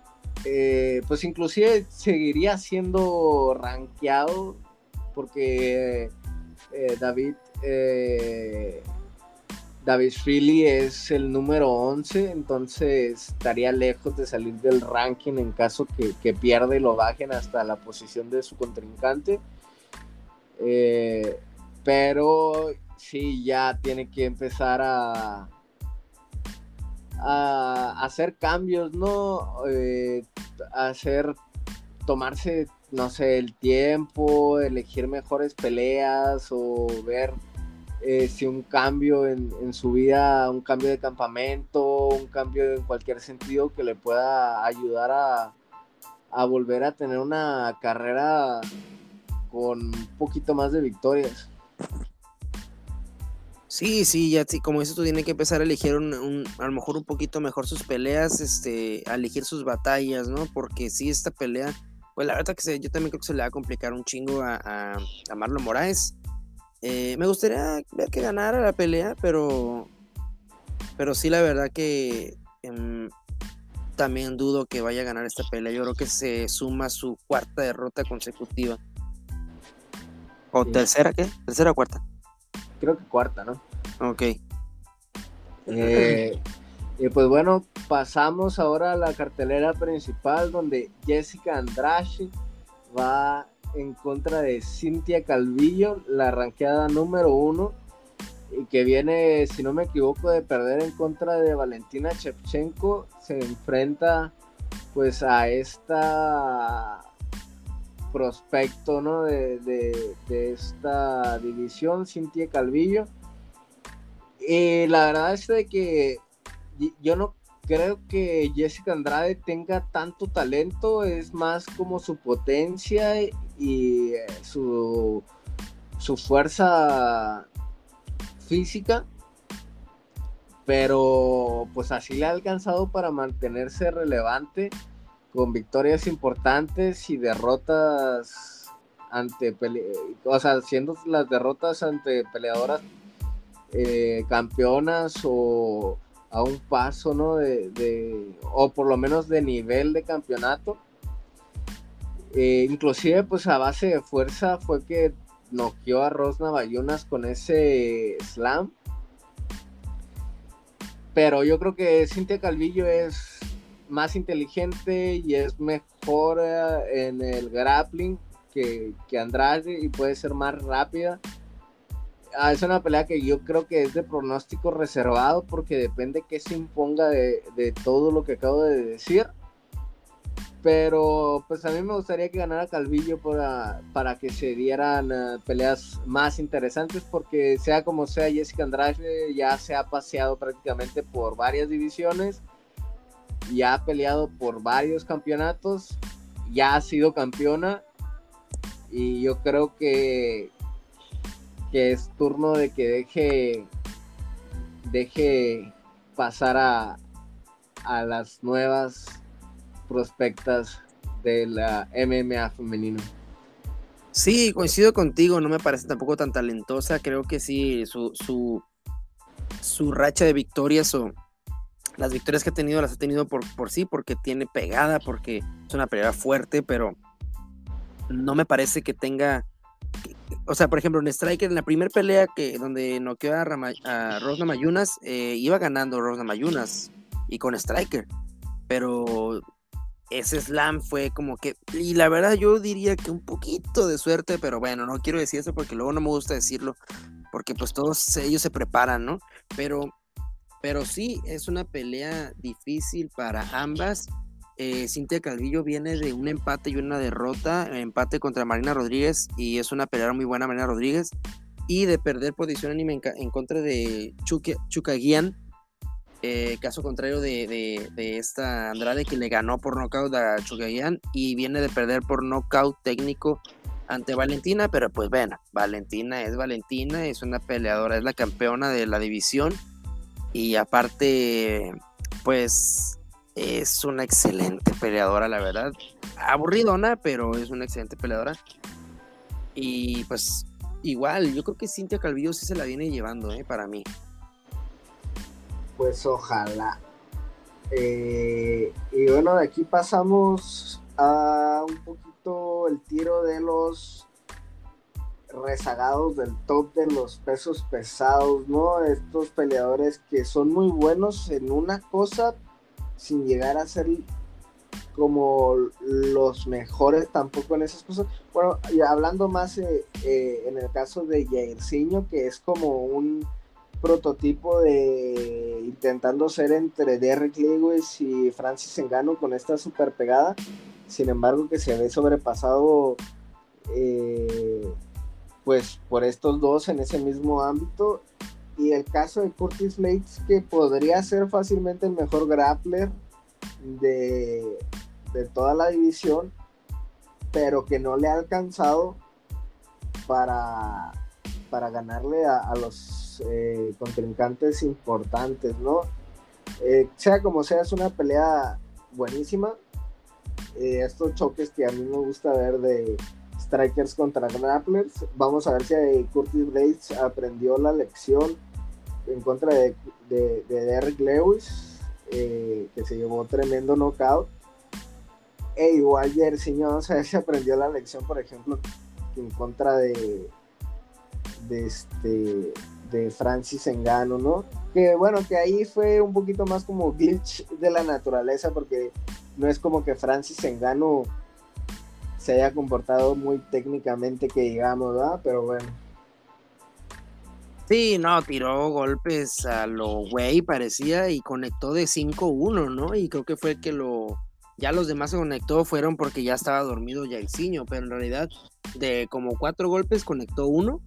[SPEAKER 2] eh, pues inclusive seguiría siendo rankeado porque eh, David eh, Davis Freely es el número 11, entonces estaría lejos de salir del ranking en caso que, que pierda lo bajen hasta la posición de su contrincante. Eh, pero sí, ya tiene que empezar a, a hacer cambios, ¿no? Eh, hacer, tomarse, no sé, el tiempo, elegir mejores peleas o ver eh, si un cambio en, su vida, un cambio de campamento, un cambio en cualquier sentido que le pueda ayudar a, a volver a tener una carrera con un poquito más de victorias.
[SPEAKER 1] Sí, sí, ya sí, como dices tú, tiene que empezar a elegir un, a lo mejor un poquito mejor sus peleas, este, a elegir sus batallas, ¿no? Porque si esta pelea, pues la verdad que se, yo también creo que se le va a complicar un chingo a, a, a Marlon Moraes. Eh, me gustaría ver que ganara la pelea, pero. Pero sí, la verdad que. Em, también dudo que vaya a ganar esta pelea. Yo creo que se suma su cuarta derrota consecutiva. ¿O tercera qué? ¿Tercera o cuarta?
[SPEAKER 2] Creo que cuarta, ¿no?
[SPEAKER 1] Ok.
[SPEAKER 2] Eh, y pues bueno, pasamos ahora a la cartelera principal donde Jessica Andrashi va en contra de Cintia Calvillo, la ranqueada número uno, y que viene, si no me equivoco, de perder en contra de Valentina Chevchenko, Se enfrenta pues a esta prospecto ¿no? de, esta división, Cintia Calvillo. Y la verdad es que yo no creo que Jessica Andrade tenga tanto talento, es más como su potencia y eh, su, su fuerza física, pero pues así le ha alcanzado para mantenerse relevante con victorias importantes y derrotas ante, o sea, siendo las derrotas ante peleadoras eh, campeonas o a un paso, ¿no? de, o por lo menos de nivel de campeonato eh, inclusive, pues a base de fuerza fue que noqueó a Rosna Bayunas con ese slam. Pero yo creo que Cintia Calvillo es más inteligente y es mejor eh, en el grappling que, Andrade y puede ser más rápida. Ah, es una pelea que yo creo que es de pronóstico reservado porque depende que se imponga de, de todo lo que acabo de decir. Pero pues a mí me gustaría que ganara Calvillo para, para que se dieran eh, peleas más interesantes porque sea como sea, Jessica Andrade ya se ha paseado prácticamente por varias divisiones, ya ha peleado por varios campeonatos, ya ha sido campeona y yo creo que, que es turno de que deje, deje pasar a, a las nuevas prospectas de la MMA femenino.
[SPEAKER 1] Sí, coincido contigo, no me parece tampoco tan talentosa, creo que sí, su, racha de victorias o las victorias que ha tenido las ha tenido por, sí, porque tiene pegada, porque es una pelea fuerte, pero no me parece que tenga... o sea, por ejemplo, en Striker, en la primera pelea que, donde noqueó a, Rosna Mayunas, eh, iba ganando Rosna Mayunas y con Striker, pero ese slam fue como que, y la verdad yo diría que un poquito de suerte, pero bueno, no quiero decir eso porque luego no me gusta decirlo, porque pues todos ellos se preparan, ¿no? Pero, pero sí, es una pelea difícil para ambas. Eh, Cintia Calvillo viene de un empate y una derrota, empate contra Marina Rodríguez y es una pelea muy buena Marina Rodríguez y de perder posición en, en contra de Chuka, eh, caso contrario de, esta Andrade que le ganó por nocaut a Chugayan y viene de perder por nocaut técnico ante Valentina, pero pues bueno, Valentina es Valentina, es una peleadora, es la campeona de la división y aparte pues es una excelente peleadora, la verdad. Aburridona, pero es una excelente peleadora. Y pues igual, yo creo que Cintia Calvillo sí se la viene llevando, ¿eh? Para mí
[SPEAKER 2] pues ojalá. Eh, y bueno, de aquí pasamos a un poquito el tiro de los rezagados del top de los pesos pesados, ¿no? Estos peleadores que son muy buenos en una cosa sin llegar a ser como los mejores tampoco en esas cosas. Bueno, y hablando más eh, eh, en el caso de Jairzinho, que es como un prototipo de intentando ser entre Derek Lewis y Francis Engano con esta super pegada, sin embargo que se ve sobrepasado eh, pues por estos dos en ese mismo ámbito y el caso de Curtis lakes que podría ser fácilmente el mejor grappler de, de toda la división pero que no le ha alcanzado para, para ganarle a los eh, importantes, ¿no? Eh, sea como sea, es una pelea buenísima. Eh, estos choques que a mí me gusta ver de strikers contra grapplers. Vamos a ver si Curtis Blades aprendió la lección en contra de, de, Lewis, que se llevó tremendo knockout. E igual Jersiño, vamos a ver si aprendió la lección, por ejemplo, en contra de, de este de Francis Engano, ¿no? Que bueno, que ahí fue un poquito más como glitch de la naturaleza, porque no es como que Francis Engano se haya comportado muy técnicamente, que digamos, ¿verdad? Pero bueno.
[SPEAKER 1] Sí, no, tiró golpes a lo güey, parecía, y conectó de 5-1, ¿no? Y creo que fue que lo. Ya los demás se conectó, fueron porque ya estaba dormido ya el ciño, pero en realidad, de como cuatro golpes, conectó uno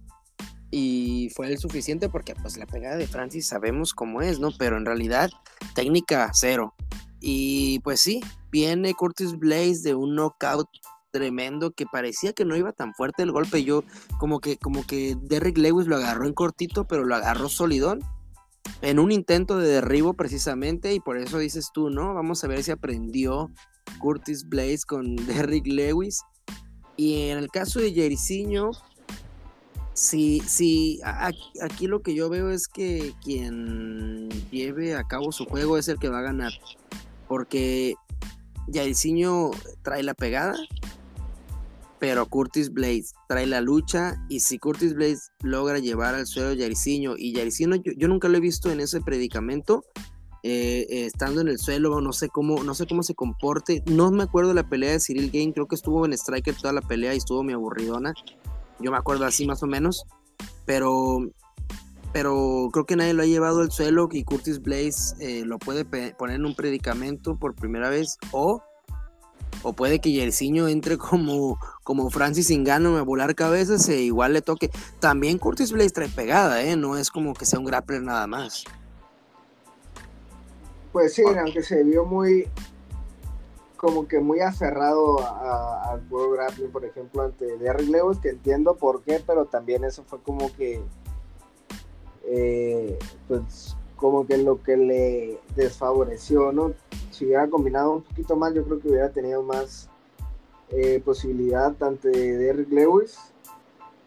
[SPEAKER 1] y fue el suficiente porque pues la pegada de Francis sabemos cómo es, ¿no? Pero en realidad técnica cero. Y pues sí, viene Curtis Blaze de un knockout tremendo que parecía que no iba tan fuerte el golpe. Yo como que como que Derrick Lewis lo agarró en cortito, pero lo agarró solidón en un intento de derribo precisamente y por eso dices tú, ¿no? Vamos a ver si aprendió Curtis Blaze con Derrick Lewis. Y en el caso de Jericino, Sí, sí, aquí lo que yo veo es que quien lleve a cabo su juego es el que va a ganar. Porque Jairzinho trae la pegada, pero Curtis Blades trae la lucha. Y si Curtis Blades logra llevar al suelo a y yaricino yo, nunca lo he visto en ese predicamento, eh, eh, estando en el suelo, no sé, cómo, no sé cómo se comporte. No me acuerdo de la pelea de Cyril Game, creo que estuvo en Striker toda la pelea y estuvo mi aburridona yo me acuerdo así más o menos. Pero, pero creo que nadie lo ha llevado al suelo y Curtis Blaze eh, lo puede poner en un predicamento por primera vez o o puede que Yersiño entre como, como Francis Ingano a volar cabezas e igual le toque. También Curtis Blaze trae pegada, ¿eh? No es como que sea un grappler nada más.
[SPEAKER 2] Pues sí, aunque se vio muy, como que muy aferrado al World Grappling, por ejemplo, ante Derrick Lewis, que entiendo por qué, pero también eso fue como que, eh, pues, como que lo que le desfavoreció, ¿no? Si hubiera combinado un poquito más, yo creo que hubiera tenido más eh, posibilidad ante Derrick Lewis.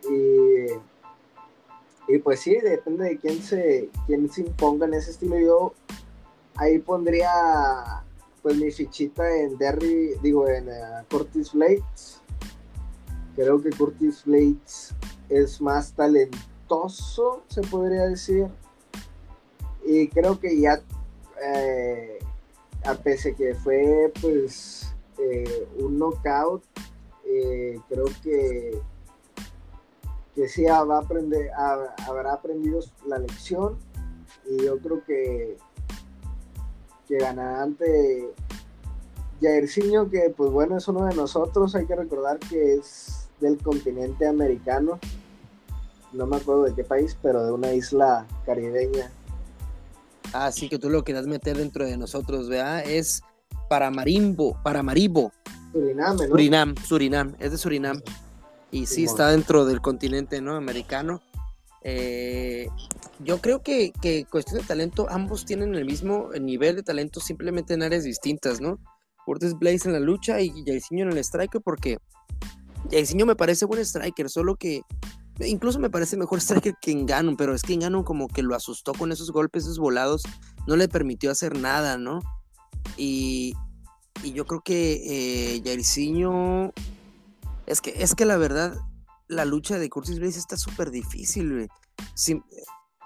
[SPEAKER 2] Y, pues sí, depende de quién se, quién se imponga en ese estilo. Yo ahí pondría pues, mi fichita en Derry, digo, en eh, Curtis Blades. Creo que Curtis Blades es más talentoso, se podría decir. Y creo que ya, eh, a pesar que fue pues eh, un knockout, creo que, que sí va a aprender, habrá aprendido la lección. Y yo creo que que ganará ante que pues bueno, es uno de nosotros, hay que recordar que es del continente americano, no me acuerdo de qué país, pero de una isla caribeña.
[SPEAKER 1] Ah, sí, que tú lo quieras meter dentro de nosotros, ¿verdad? Es Paramarimbo, Paramaribo. Surinam, Surinam, Surinam, es de Surinam. Y sí, está dentro del continente, ¿no? Americano. Eh, yo creo que, que, cuestión de talento, ambos tienen el mismo nivel de talento, simplemente en áreas distintas, ¿no? Curtis Blaze en la lucha y Jairzinho en el striker, porque Jairzinho me parece buen striker, solo que incluso me parece mejor striker que ganon pero es que ganon como que lo asustó con esos golpes, esos volados, no le permitió hacer nada, ¿no? Y, y yo creo que eh, Jairzinho, es que, es que la verdad, la lucha de Curtis Blaze está súper difícil,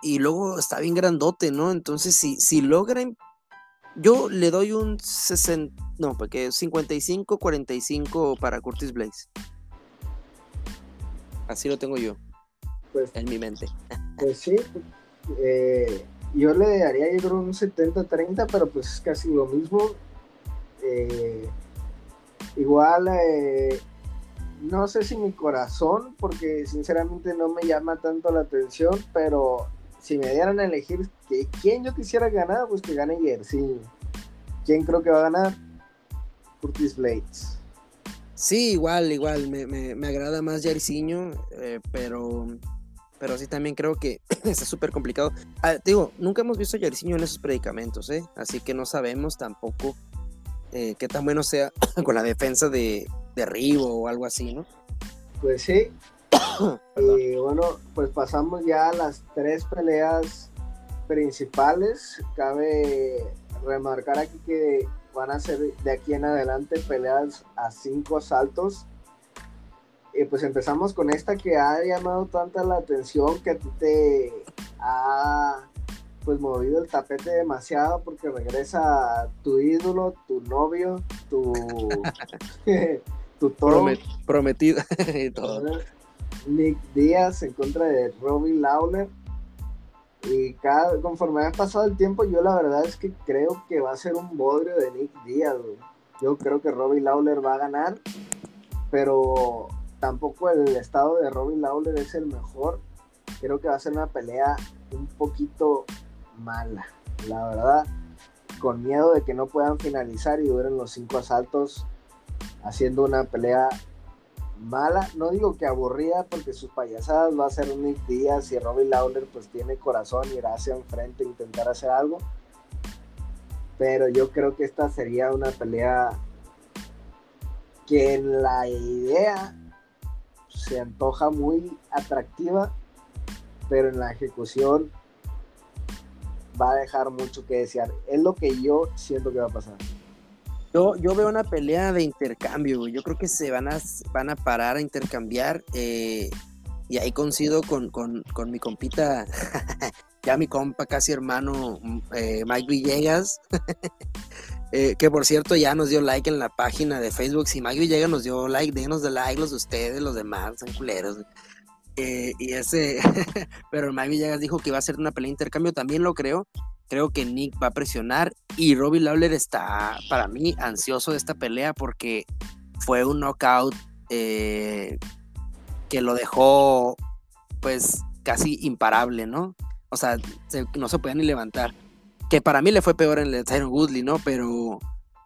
[SPEAKER 1] y luego está bien grandote, ¿no? Entonces, si, si logran. Yo le doy un 60. No, porque 55-45 para Curtis Blaze. Así lo tengo yo. Pues, en mi mente.
[SPEAKER 2] Pues sí. Eh, yo le daría, yo creo, un 70-30, pero pues es casi lo mismo. Eh, igual. Eh, no sé si mi corazón, porque sinceramente no me llama tanto la atención, pero si me dieran a elegir que, quién yo quisiera ganar, pues que gane sí ¿Quién creo que va a ganar? Curtis Blades.
[SPEAKER 1] Sí, igual, igual, me, agrada más Jairzinho, eh, pero, pero sí también creo que está súper complicado. Ah, te digo, nunca hemos visto a en esos predicamentos, ¿eh? así que no sabemos tampoco eh, qué tan bueno sea con la defensa de, derribo o algo así, ¿no?
[SPEAKER 2] Pues sí. y bueno, pues pasamos ya a las tres peleas principales. Cabe remarcar aquí que van a ser de aquí en adelante peleas a cinco saltos. Y pues empezamos con esta que ha llamado tanta la atención que a ti te ha pues movido el tapete demasiado porque regresa tu ídolo, tu novio, tu
[SPEAKER 1] prometida y todo.
[SPEAKER 2] Nick Díaz en contra de Robbie Lawler. Y cada, conforme ha pasado el tiempo, yo la verdad es que creo que va a ser un bodrio de Nick Díaz. Yo creo que Robbie Lawler va a ganar, pero tampoco el estado de Robbie Lawler es el mejor. Creo que va a ser una pelea un poquito mala, la verdad. Con miedo de que no puedan finalizar y duren los cinco asaltos haciendo una pelea mala, no digo que aburrida, porque sus payasadas va a ser Nick día. y Robbie Lawler, pues tiene corazón y irá hacia enfrente e intentar hacer algo. Pero yo creo que esta sería una pelea que en la idea se antoja muy atractiva, pero en la ejecución va a dejar mucho que desear. Es lo que yo siento que va a pasar.
[SPEAKER 1] Yo, yo veo una pelea de intercambio, Yo creo que se van a, van a parar a intercambiar. Eh, y ahí coincido con, mi compita, ya mi compa, casi hermano, mm, eh, Mike Villegas. Eh, que por cierto ya nos dio like en la página de Facebook. Si Mike Villegas nos dio like, denos de like los de ustedes, los demás, son culeros. y ese, pero Mike Villegas dijo que iba a ser una pelea de intercambio, también lo creo. Creo que Nick va a presionar y Robbie Lawler está, para mí, ansioso de esta pelea porque fue un knockout eh, que lo dejó, pues, casi imparable, ¿no? O sea, no se podía ni levantar. Que para mí le fue peor en el de Woodley, ¿no? Pero,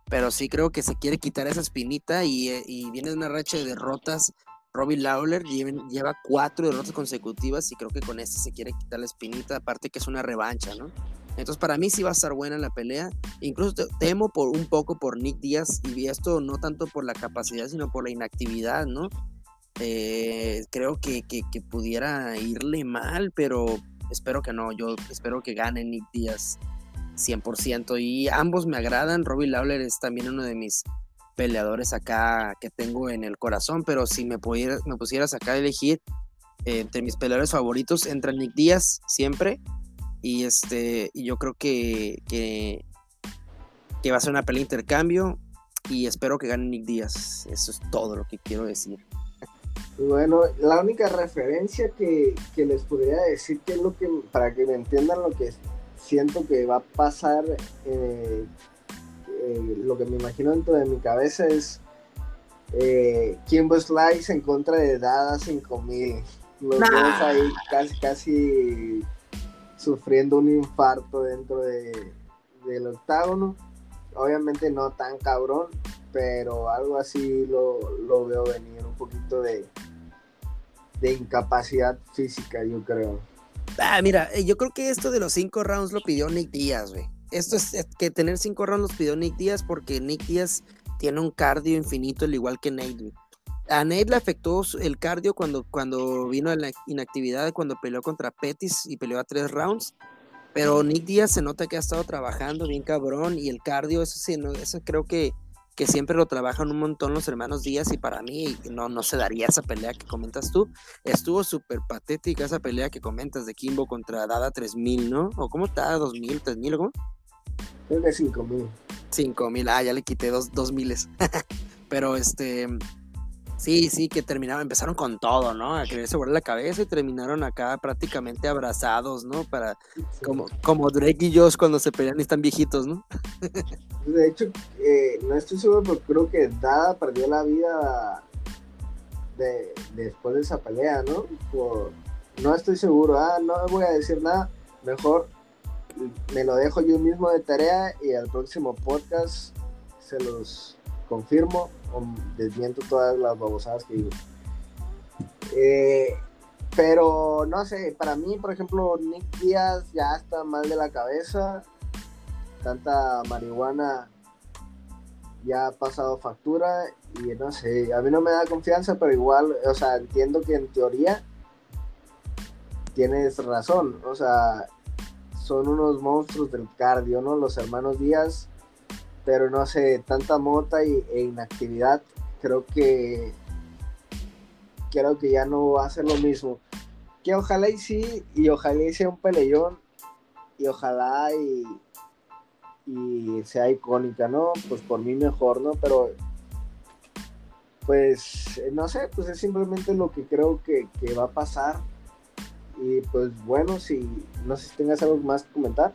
[SPEAKER 1] pero sí creo que se quiere quitar esa espinita y, eh, y viene una racha de derrotas. Robbie Lawler lleva cuatro derrotas consecutivas y creo que con este se quiere quitar la espinita, aparte que es una revancha, ¿no? Entonces, para mí sí va a estar buena la pelea. Incluso temo por un poco por Nick Díaz y esto no tanto por la capacidad, sino por la inactividad, ¿no? Eh, creo que, pudiera irle mal, pero espero que no. Yo espero que gane Nick Díaz 100%. Y ambos me agradan. Robbie Lawler es también uno de mis peleadores acá que tengo en el corazón, pero si me, pudieras me pusieras acá a elegir entre mis peleadores favoritos, entra Nick Díaz siempre y este, yo creo que, que, va a ser una pelea de intercambio y espero que gane Nick Díaz. Eso es todo lo que quiero decir.
[SPEAKER 2] Bueno, la única referencia que, les podría decir que es lo que, para que me entiendan lo que siento que va a pasar, eh, eh, lo que me imagino dentro de mi cabeza es eh, Kimbo Slice en contra de Dada 5000. Los dos ahí casi, casi sufriendo un infarto dentro del octágono. Obviamente no tan cabrón, pero algo así lo, veo venir, un poquito de, de incapacidad física, yo creo.
[SPEAKER 1] Ah, mira, eh, yo creo que esto de los cinco rounds lo pidió Nick Díaz, güey. Esto es, que tener cinco rounds lo pidió Nick Díaz porque Nick Díaz tiene un cardio infinito, al igual que Nate, a Nate le afectó el cardio cuando, cuando vino la inactividad, cuando peleó contra Pettis y peleó a tres rounds. Pero Nick Díaz se nota que ha estado trabajando bien cabrón y el cardio, eso sí, eso creo que, que siempre lo trabajan un montón los hermanos Díaz y para mí no, no se daría esa pelea que comentas tú. Estuvo súper patética esa pelea que comentas de Kimbo contra Dada 3000, ¿no? ¿O cómo está 2000, 3000 cómo?
[SPEAKER 2] Es de 5000.
[SPEAKER 1] 5000, ah, ya le quité dos, dos miles. Pero este, Sí, sí, que terminaron, empezaron con todo, ¿no? A quererse borrar la cabeza y terminaron acá prácticamente abrazados, ¿no? Para, como, como Drake y Josh cuando se pelean y están viejitos, ¿no?
[SPEAKER 2] De hecho, eh, no estoy seguro, pero creo que Dada perdió la vida después de esa pelea, ¿no? no estoy seguro, ah, no voy a decir nada, mejor me lo dejo yo mismo de tarea y al próximo podcast se los confirmo o desmiento todas las babosadas que digo. Eh, pero no sé, para mí, por ejemplo, Nick Díaz ya está mal de la cabeza. Tanta marihuana ya ha pasado factura y no sé, a mí no me da confianza, pero igual, o sea, entiendo que en teoría tienes razón, o sea, son unos monstruos del cardio, ¿no? Los hermanos Díaz pero no sé, tanta mota y, e inactividad, creo que creo que ya no va a ser lo mismo. Que ojalá y sí, y ojalá y sea un peleón, y ojalá y, y sea icónica, ¿no? Pues por mí mejor, ¿no? Pero pues no sé, pues es simplemente lo que creo que, que va a pasar. Y pues bueno, si no sé si tengas algo más que comentar.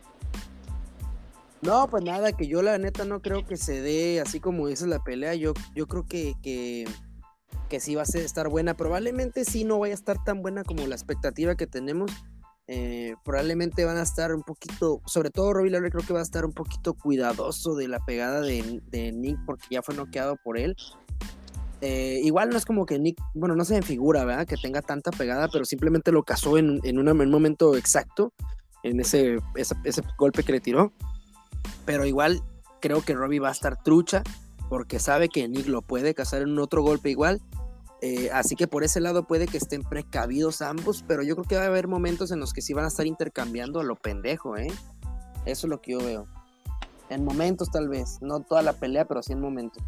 [SPEAKER 1] No, pues nada, que yo la neta no creo que se dé así como es la pelea. Yo, yo creo que, que, que sí va a ser, estar buena. Probablemente sí no vaya a estar tan buena como la expectativa que tenemos. Eh, probablemente van a estar un poquito, sobre todo Robbie creo que va a estar un poquito cuidadoso de la pegada de, Nick porque ya fue noqueado por él. Eh, igual no es como que Nick, bueno, no se en figura, ¿verdad? Que tenga tanta pegada, pero simplemente lo cazó en, un momento exacto, en ese, ese golpe que le tiró. Pero igual creo que Robbie va a estar trucha porque sabe que Nick lo puede cazar en otro golpe igual. Eh, así que por ese lado puede que estén precavidos ambos, pero yo creo que va a haber momentos en los que sí van a estar intercambiando a lo pendejo, ¿eh? Eso es lo que yo veo. En momentos tal vez, no toda la pelea, pero sí en momentos.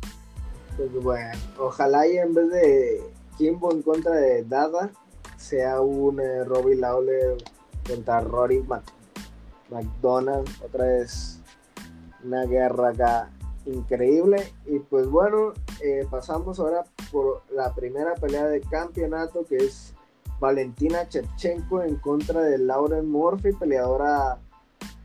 [SPEAKER 2] Pues bueno, ojalá y en vez de Kimbo en contra de Dada, sea un eh, Robbie Lawler contra Rory McDonald, otra vez una guerra acá increíble. Y pues bueno, eh, pasamos ahora por la primera pelea de campeonato que es Valentina Chechenko en contra de Lauren Murphy, peleadora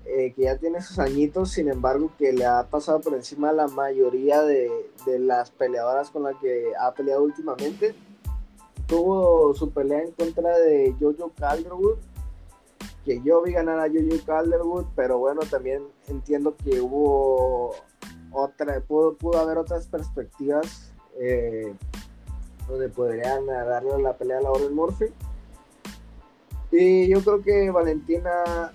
[SPEAKER 2] eh, que ya tiene sus añitos, sin embargo que le ha pasado por encima a la mayoría de, de las peleadoras con las que ha peleado últimamente. Tuvo su pelea en contra de Jojo Calderwood que yo vi ganar a Juju Calderwood, pero bueno, también entiendo que hubo otra, pudo, haber otras perspectivas eh, donde podrían darle la pelea a Lauren Murphy. Y yo creo que Valentina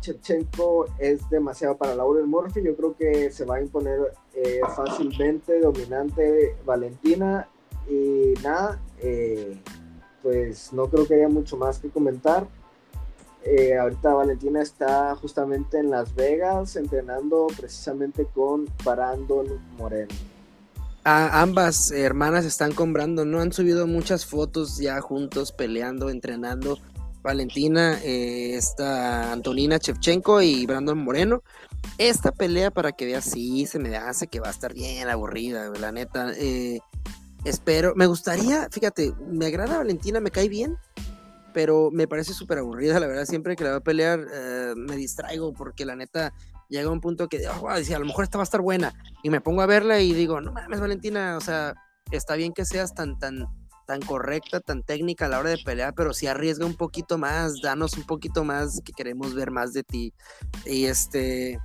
[SPEAKER 2] Chechenko es demasiado para Lauren Murphy. Yo creo que se va a imponer eh, fácilmente, dominante Valentina. Y nada, eh, pues no creo que haya mucho más que comentar. Eh, ahorita Valentina está justamente en Las Vegas entrenando precisamente con Brandon Moreno.
[SPEAKER 1] ambas hermanas están con Brandon, ¿no? Han subido muchas fotos ya juntos, peleando, entrenando. Valentina, está eh, esta Antonina Chevchenko y Brandon Moreno. Esta pelea, para que veas, sí, se me hace que va a estar bien aburrida, la neta. Eh, espero, me gustaría, fíjate, me agrada Valentina, me cae bien, pero me parece súper aburrida, la verdad, siempre que la va a pelear eh, me distraigo porque la neta llega a un punto que oh, digo a lo mejor esta va a estar buena y me pongo a verla y digo, no mames Valentina, o sea, está bien que seas tan, tan, tan correcta, tan técnica a la hora de pelear, pero si arriesga un poquito más, danos un poquito más, que queremos ver más de ti. Y este.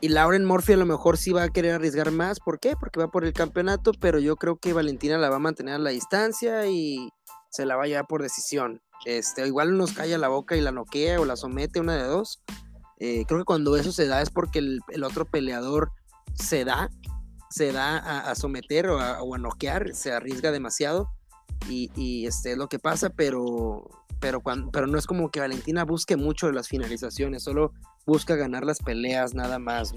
[SPEAKER 1] Y Lauren Murphy a lo mejor sí va a querer arriesgar más. ¿Por qué? Porque va por el campeonato, pero yo creo que Valentina la va a mantener a la distancia y se la va a llevar por decisión. Este, igual nos calla la boca y la noquea o la somete, una de dos. Eh, creo que cuando eso se da es porque el, otro peleador se da, se da a, someter o a, noquear, se arriesga demasiado y, este, es lo que pasa, pero, pero, pero no es como que Valentina busque mucho las finalizaciones, solo busca ganar las peleas nada más,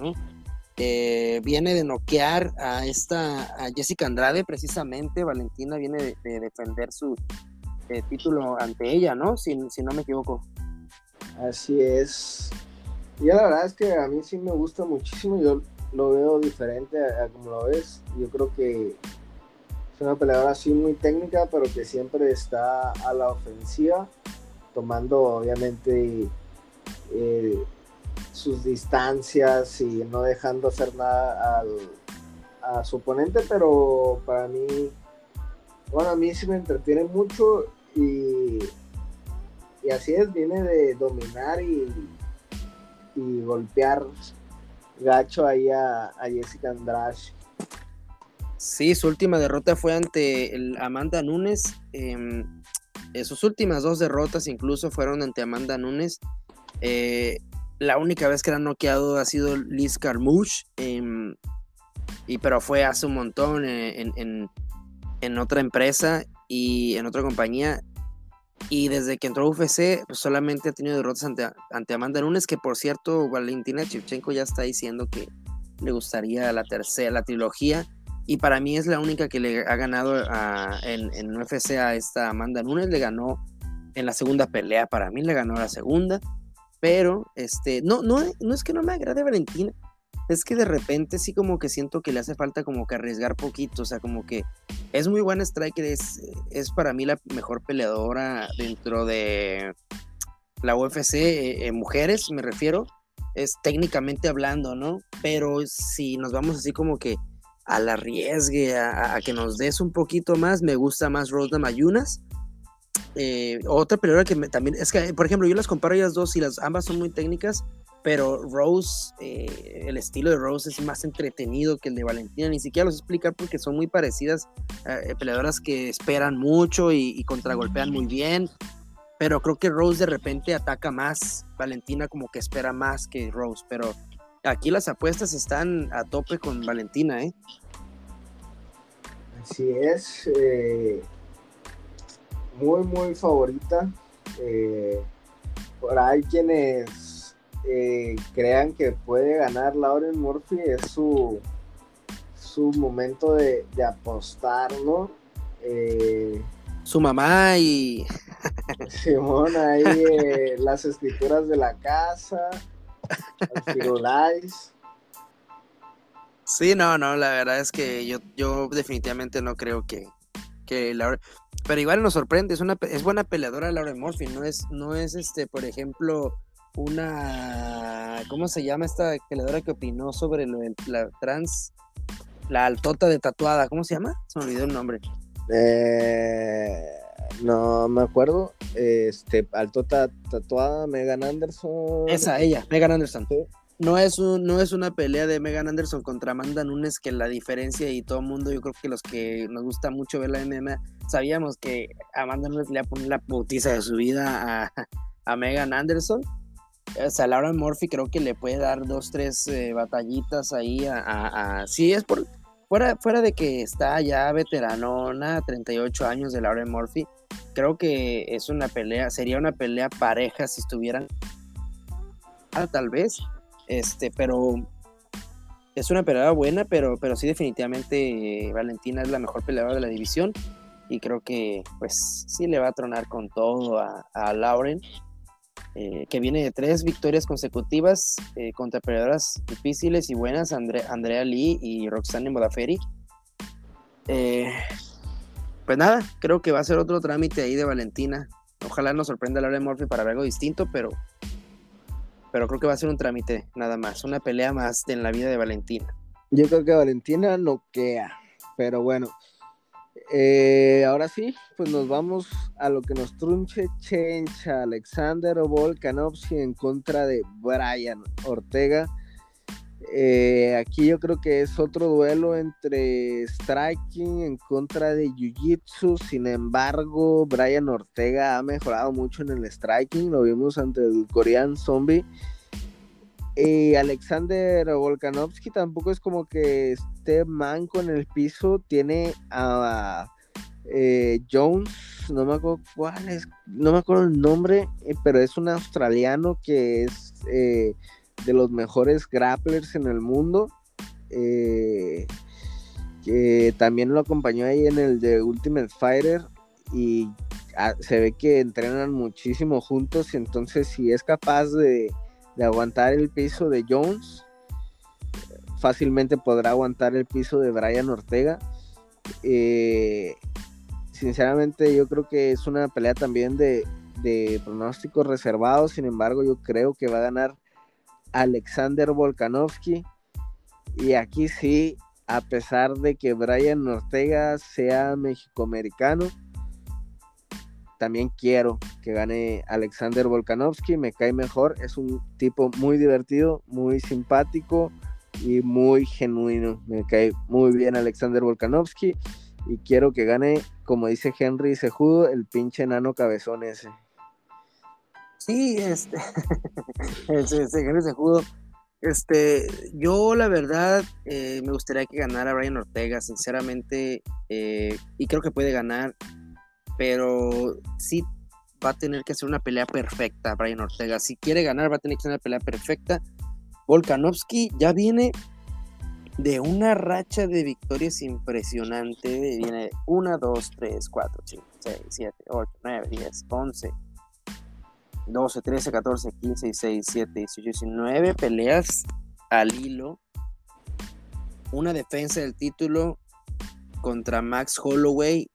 [SPEAKER 1] eh, viene de noquear a esta Jessica Andrade precisamente Valentina viene de defender su, eh, título ante ella, ¿no? Si, si no me equivoco.
[SPEAKER 2] Así es. Y la verdad es que a mí sí me gusta muchísimo, yo lo veo diferente a, como lo ves. Yo creo que es una peleadora así muy técnica, pero que siempre está a la ofensiva, tomando obviamente eh, sus distancias y no dejando hacer nada al, a su oponente, pero para mí, bueno, a mí sí me entretiene mucho y, así es, viene de dominar y, y golpear gacho ahí a, a, Jessica Andrade.
[SPEAKER 1] Sí, su última derrota fue ante Amanda Nunes. Em, eh, sus últimas dos derrotas incluso fueron ante Amanda Nunes. Eh, la única vez que la noqueado ha sido Liz Carmouche, em, y, pero fue hace un montón eh, en, en otra empresa y en otra compañía. Y desde que entró UFC, pues, solamente ha tenido derrotas ante, ante Amanda Nunes, que por cierto, Valentina Chivchenko ya está diciendo que le gustaría la tercera, la trilogía. Y para mí es la única que le ha ganado a, en, en UFC a esta Amanda Nunes. Le ganó en la segunda pelea, para mí le ganó la segunda. Pero este, no, no, no es que no me agrade Valentina, es que de repente sí como que siento que le hace falta como que arriesgar poquito, o sea, como que es muy buena striker, es, es para mí la mejor peleadora dentro de la UFC, eh, mujeres me refiero, es técnicamente hablando, ¿no? Pero si nos vamos así como que al arriesgue a, que nos des un poquito más, me gusta más Rosa Mayunas. Eh, otra peleadora que también, es que, por ejemplo, yo las comparo ellas dos y las ambas son muy técnicas, pero Rose, eh, el estilo de Rose es más entretenido que el de Valentina, ni siquiera los explicar porque son muy parecidas, eh, peleadoras que esperan mucho y, contragolpean muy bien, pero creo que Rose de repente ataca más, Valentina como que espera más que Rose, pero aquí las apuestas están a tope con Valentina, ¿eh?
[SPEAKER 2] Así es, eh, muy, muy favorita. por ahí quienes eh, crean que puede ganar Lauren Murphy es su, su momento de, apostarlo apostar,
[SPEAKER 1] eh, su mamá y...
[SPEAKER 2] Simón, ahí eh, las escrituras de la casa, los
[SPEAKER 1] Sí, no, no, la verdad es que yo, yo definitivamente no creo que, que Laura, pero igual nos sorprende, es una es buena peleadora Laura Murphy, no es, no es este, por ejemplo, una, ¿cómo se llama esta creadora que opinó sobre la trans, la altota de tatuada? ¿Cómo se llama? Se me olvidó el nombre.
[SPEAKER 2] Eh, no me acuerdo. Este, altota tatuada, Megan Anderson.
[SPEAKER 1] Esa, ella, Megan Anderson. No es, no es una pelea de Megan Anderson contra Amanda Nunes que la diferencia y todo el mundo, yo creo que los que nos gusta mucho ver la MMA, sabíamos que Amanda Nunes le iba a poner la putiza de su vida a, a Megan Anderson o sea, Murphy creo que le puede dar dos, tres eh, batallitas ahí a, Sí, es por... Fuera, fuera de que está ya veteranona, 38 años de Lauren Murphy, creo que es una pelea, sería una pelea pareja si estuvieran... Ah, tal vez, este, pero es una pelea buena, pero, pero sí definitivamente eh, Valentina es la mejor peleadora de la división y creo que pues sí le va a tronar con todo a, a Lauren eh, que viene de tres victorias consecutivas eh, contra peleadoras difíciles y buenas, Andrea Lee y Roxanne Modaferi. Eh, pues nada, creo que va a ser otro trámite ahí de Valentina. Ojalá nos sorprenda de Murphy para ver algo distinto, pero, pero creo que va a ser un trámite nada más, una pelea más en la vida de Valentina.
[SPEAKER 2] Yo creo que Valentina lo pero bueno. Eh, ahora sí, pues nos vamos a lo que nos trunche Chencha, Alexander Volkanovski en contra de Brian Ortega. Eh, aquí yo creo que es otro duelo entre striking en contra de Jiu-Jitsu. Sin embargo, Brian Ortega ha mejorado mucho en el striking. Lo vimos ante el Korean Zombie y Alexander Volkanovski tampoco es como que esté manco en el piso. Tiene a, eh, Jones, no me acuerdo cuál es, no me acuerdo el nombre, eh, pero es un australiano que es eh, de los mejores grapplers en el mundo. que también lo acompañó ahí en el de Ultimate Fighter y ah, se ve que entrenan muchísimo juntos y entonces si es capaz de de aguantar el piso de Jones, fácilmente podrá aguantar el piso de Brian Ortega. Eh, sinceramente yo creo que es una pelea también de, pronósticos reservados, sin embargo yo creo que va a ganar Alexander Volkanovski. Y aquí sí, a pesar de que Brian Ortega sea mexicoamericano, también quiero que gane Alexander Volkanovski, me cae mejor, es un tipo muy divertido, muy simpático y muy genuino. Me cae muy bien Alexander Volkanovski y quiero que gane, como dice Henry Sejudo, el pinche enano cabezón ese.
[SPEAKER 1] Sí, este, ese, Henry Sejudo. Este, yo la verdad eh, me gustaría que ganara Brian Ortega, sinceramente, eh, y creo que puede ganar pero sí va a tener que hacer una pelea perfecta Brian Ortega. Si quiere ganar, va a tener que hacer una pelea perfecta. Volkanovski ya viene de una racha de victorias impresionante. Viene 1, 2, 3, 4, 5, 6, 7, 8, 9, 10, 11, 12, 13, 14, 15, 16, 17, 18, 19 peleas al hilo. Una defensa del título contra Max Holloway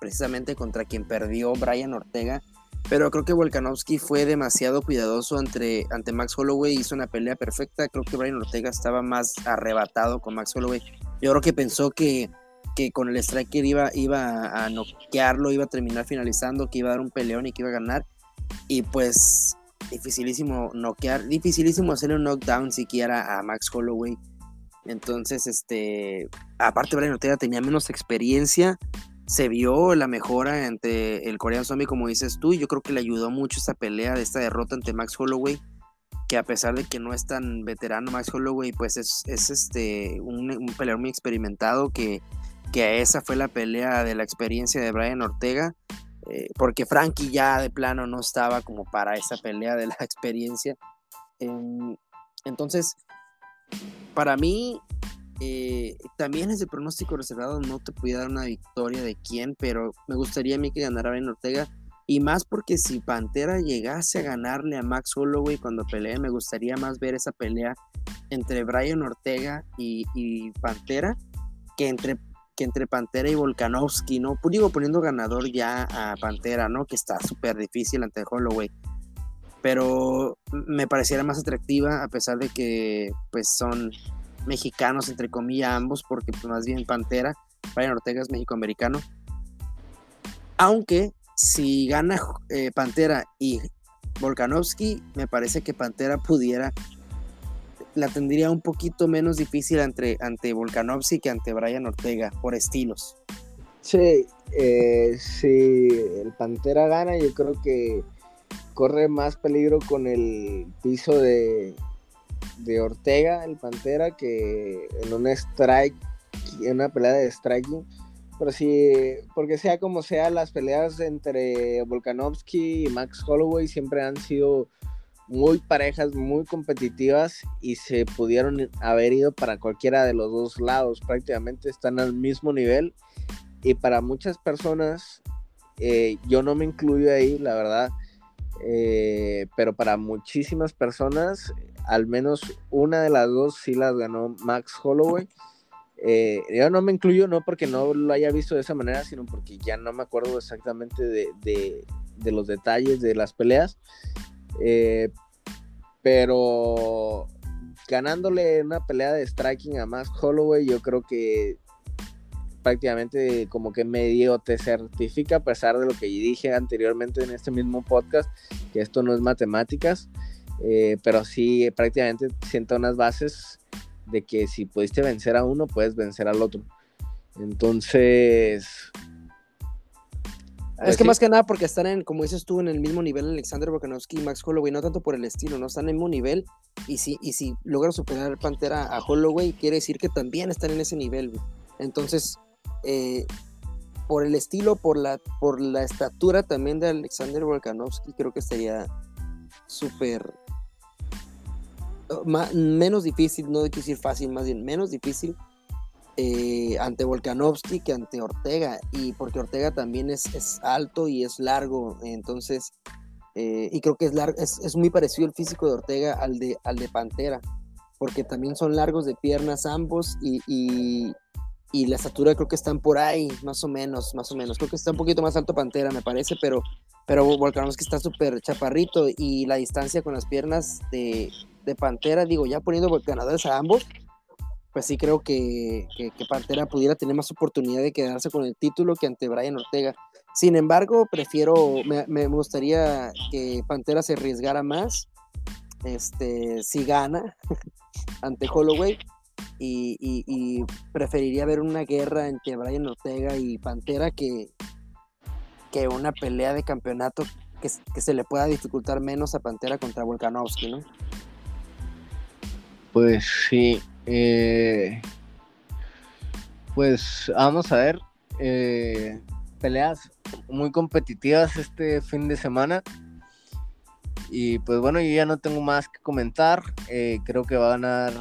[SPEAKER 1] precisamente contra quien perdió Brian Ortega. Pero creo que Volkanovski fue demasiado cuidadoso ante, ante Max Holloway, hizo una pelea perfecta. Creo que Brian Ortega estaba más arrebatado con Max Holloway. Yo creo que pensó que, que con el striker iba, iba a noquearlo, iba a terminar finalizando, que iba a dar un peleón y que iba a ganar. Y pues dificilísimo noquear, dificilísimo hacerle un knockdown siquiera a Max Holloway. Entonces, este, aparte Brian Ortega tenía menos experiencia, se vio la mejora ante el Korean Zombie, como dices tú, y yo creo que le ayudó mucho esta pelea de esta derrota ante Max Holloway, que a pesar de que no es tan veterano Max Holloway, pues es, este, un, peleador muy experimentado, que, que esa fue la pelea de la experiencia de Brian Ortega, eh, porque Frankie ya de plano no estaba como para esa pelea de la experiencia. Em, entonces, para mí, eh, también ese pronóstico reservado, no te podía dar una victoria de quién, pero me gustaría a mí que ganara Brian Ortega. Y más porque si Pantera llegase a ganarle a Max Holloway cuando pelee, me gustaría más ver esa pelea entre Brian Ortega y, Pantera que entre, que entre Pantera y Volkanovski, ¿no? Pues digo, poniendo ganador ya a Pantera, ¿no? Que está súper difícil ante Holloway. Pero me pareciera más atractiva a pesar de que pues son mexicanos, entre comillas, ambos, porque pues, más bien Pantera, Brian Ortega es americano. Aunque si gana eh, Pantera y Volkanovski, me parece que Pantera pudiera, la tendría un poquito menos difícil ante, ante Volkanovski que ante Brian Ortega, por estilos.
[SPEAKER 2] Sí, eh, si el Pantera gana, yo creo que corre más peligro con el piso de, de Ortega, el Pantera, que en un strike, en una pelea de striking, pero sí, porque sea como sea, las peleas entre Volkanovski y Max Holloway siempre han sido muy parejas, muy competitivas y se pudieron haber ido para cualquiera de los dos lados, prácticamente están al mismo nivel y para muchas personas, eh, yo no me incluyo ahí, la verdad, eh, pero para muchísimas personas al menos una de las dos sí las ganó Max Holloway. Eh, yo no me incluyo, no porque no lo haya visto de esa manera, sino porque ya no me acuerdo exactamente de, los detalles de las peleas. Eh, pero ganándole una pelea de striking a Max Holloway, yo creo que prácticamente como que medio te certifica, a pesar de lo que dije anteriormente en este mismo podcast, que esto no es matemáticas. Eh, pero sí prácticamente sienta unas bases de que si pudiste vencer a uno, puedes vencer al otro. Entonces...
[SPEAKER 1] Es que más que nada porque están en, como dices tú, en el mismo nivel Alexander Volkanovski y Max Holloway, no tanto por el estilo, no están en el mismo nivel. Y si, y si logran superar Pantera a Holloway, quiere decir que también están en ese nivel. Entonces, eh, por el estilo, por la, por la estatura también de Alexander Volkanovski, creo que estaría súper menos difícil, no hay que decir fácil, más bien menos difícil eh, ante Volkanovski que ante Ortega, y porque Ortega también es, alto y es largo, entonces, eh, y creo que es, largo, es, muy parecido el físico de Ortega al de, al de Pantera, porque también son largos de piernas ambos y, y, la estatura creo que están por ahí, más o menos, más o menos, creo que está un poquito más alto Pantera, me parece, pero, pero Volkanovski está súper chaparrito y la distancia con las piernas de de Pantera, digo, ya poniendo ganadores a ambos, pues sí creo que, Pantera pudiera tener más oportunidad de quedarse con el título que ante Brian Ortega. Sin embargo, prefiero, me, gustaría que Pantera se arriesgara más, este, si gana ante Holloway, y, preferiría ver una guerra entre Brian Ortega y Pantera que, que una pelea de campeonato que, que se le pueda dificultar menos a Pantera contra Volkanovski, ¿no?
[SPEAKER 2] Pues sí. Eh, pues vamos a ver. Eh, peleas muy competitivas este fin de semana. Y pues bueno, yo ya no tengo más que comentar. Eh, creo que va a ganar.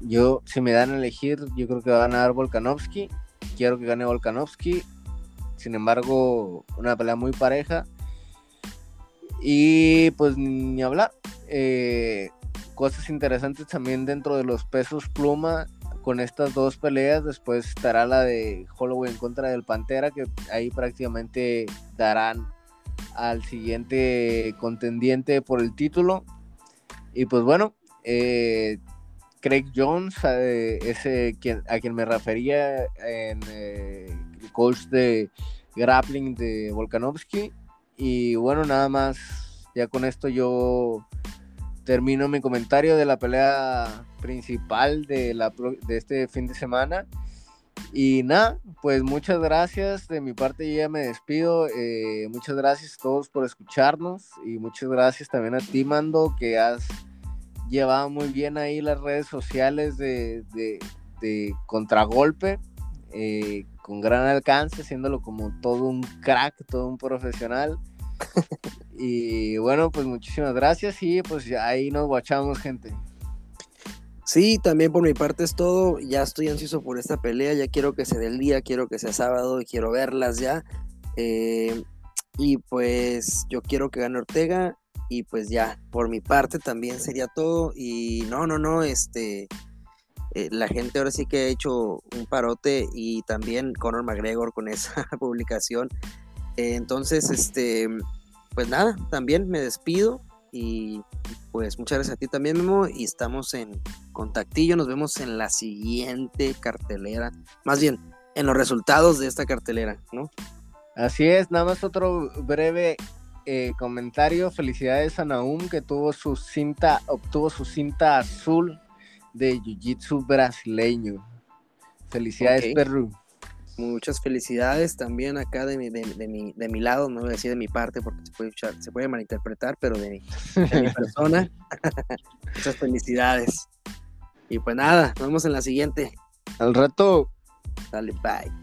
[SPEAKER 2] yo, si me dan a elegir, yo creo que va a ganar Volkanovski. Quiero que gane Volkanovski. Sin embargo, una pelea muy pareja. Y pues ni hablar. Cosas interesantes también dentro de los pesos pluma con estas dos peleas. Después estará la de Holloway en contra del Pantera, que ahí prácticamente darán al siguiente contendiente por el título. Y pues bueno, eh, Craig Jones, eh, ese quien, a quien me refería en eh, el coach de grappling de Volkanovski. Y bueno, nada más, ya con esto yo termino mi comentario de la pelea principal de, la, de este fin de semana. Y nada, pues muchas gracias. De mi parte ya me despido. Eh, muchas gracias a todos por escucharnos y muchas gracias también a ti, Mando, que has llevado muy bien ahí las redes sociales de, de, contragolpe, eh, con gran alcance, haciéndolo como todo un crack, todo un profesional. y bueno, pues muchísimas gracias y pues ahí nos guachamos, gente.
[SPEAKER 1] Sí, también por mi parte es todo. Ya estoy ansioso por esta pelea. Ya quiero que sea dé el día, quiero que sea sábado y quiero verlas ya. Eh, y pues yo quiero que gane Ortega. Y pues ya, por mi parte también sería todo. Y no, no, no, este. Eh, la gente ahora sí que ha hecho un parote y también Conor McGregor con esa publicación eh, entonces, este, pues nada, también me despido y pues muchas gracias a ti también, Memo, y estamos en contactillo, nos vemos en la siguiente cartelera, más bien, en los resultados de esta cartelera, ¿no?
[SPEAKER 2] Así es, nada más otro breve eh, comentario, felicidades a Naum que tuvo su cinta, obtuvo su cinta azul de Jiu-Jitsu brasileño. Felicidades, Perú.
[SPEAKER 1] Muchas felicidades también acá de mi, de, mi, de mi lado, no voy a decir de mi parte porque se puede, se puede malinterpretar, pero de mi, de mi persona. Muchas felicidades. Y pues nada, nos vemos en la siguiente.
[SPEAKER 2] Al rato.
[SPEAKER 1] Dale, bye.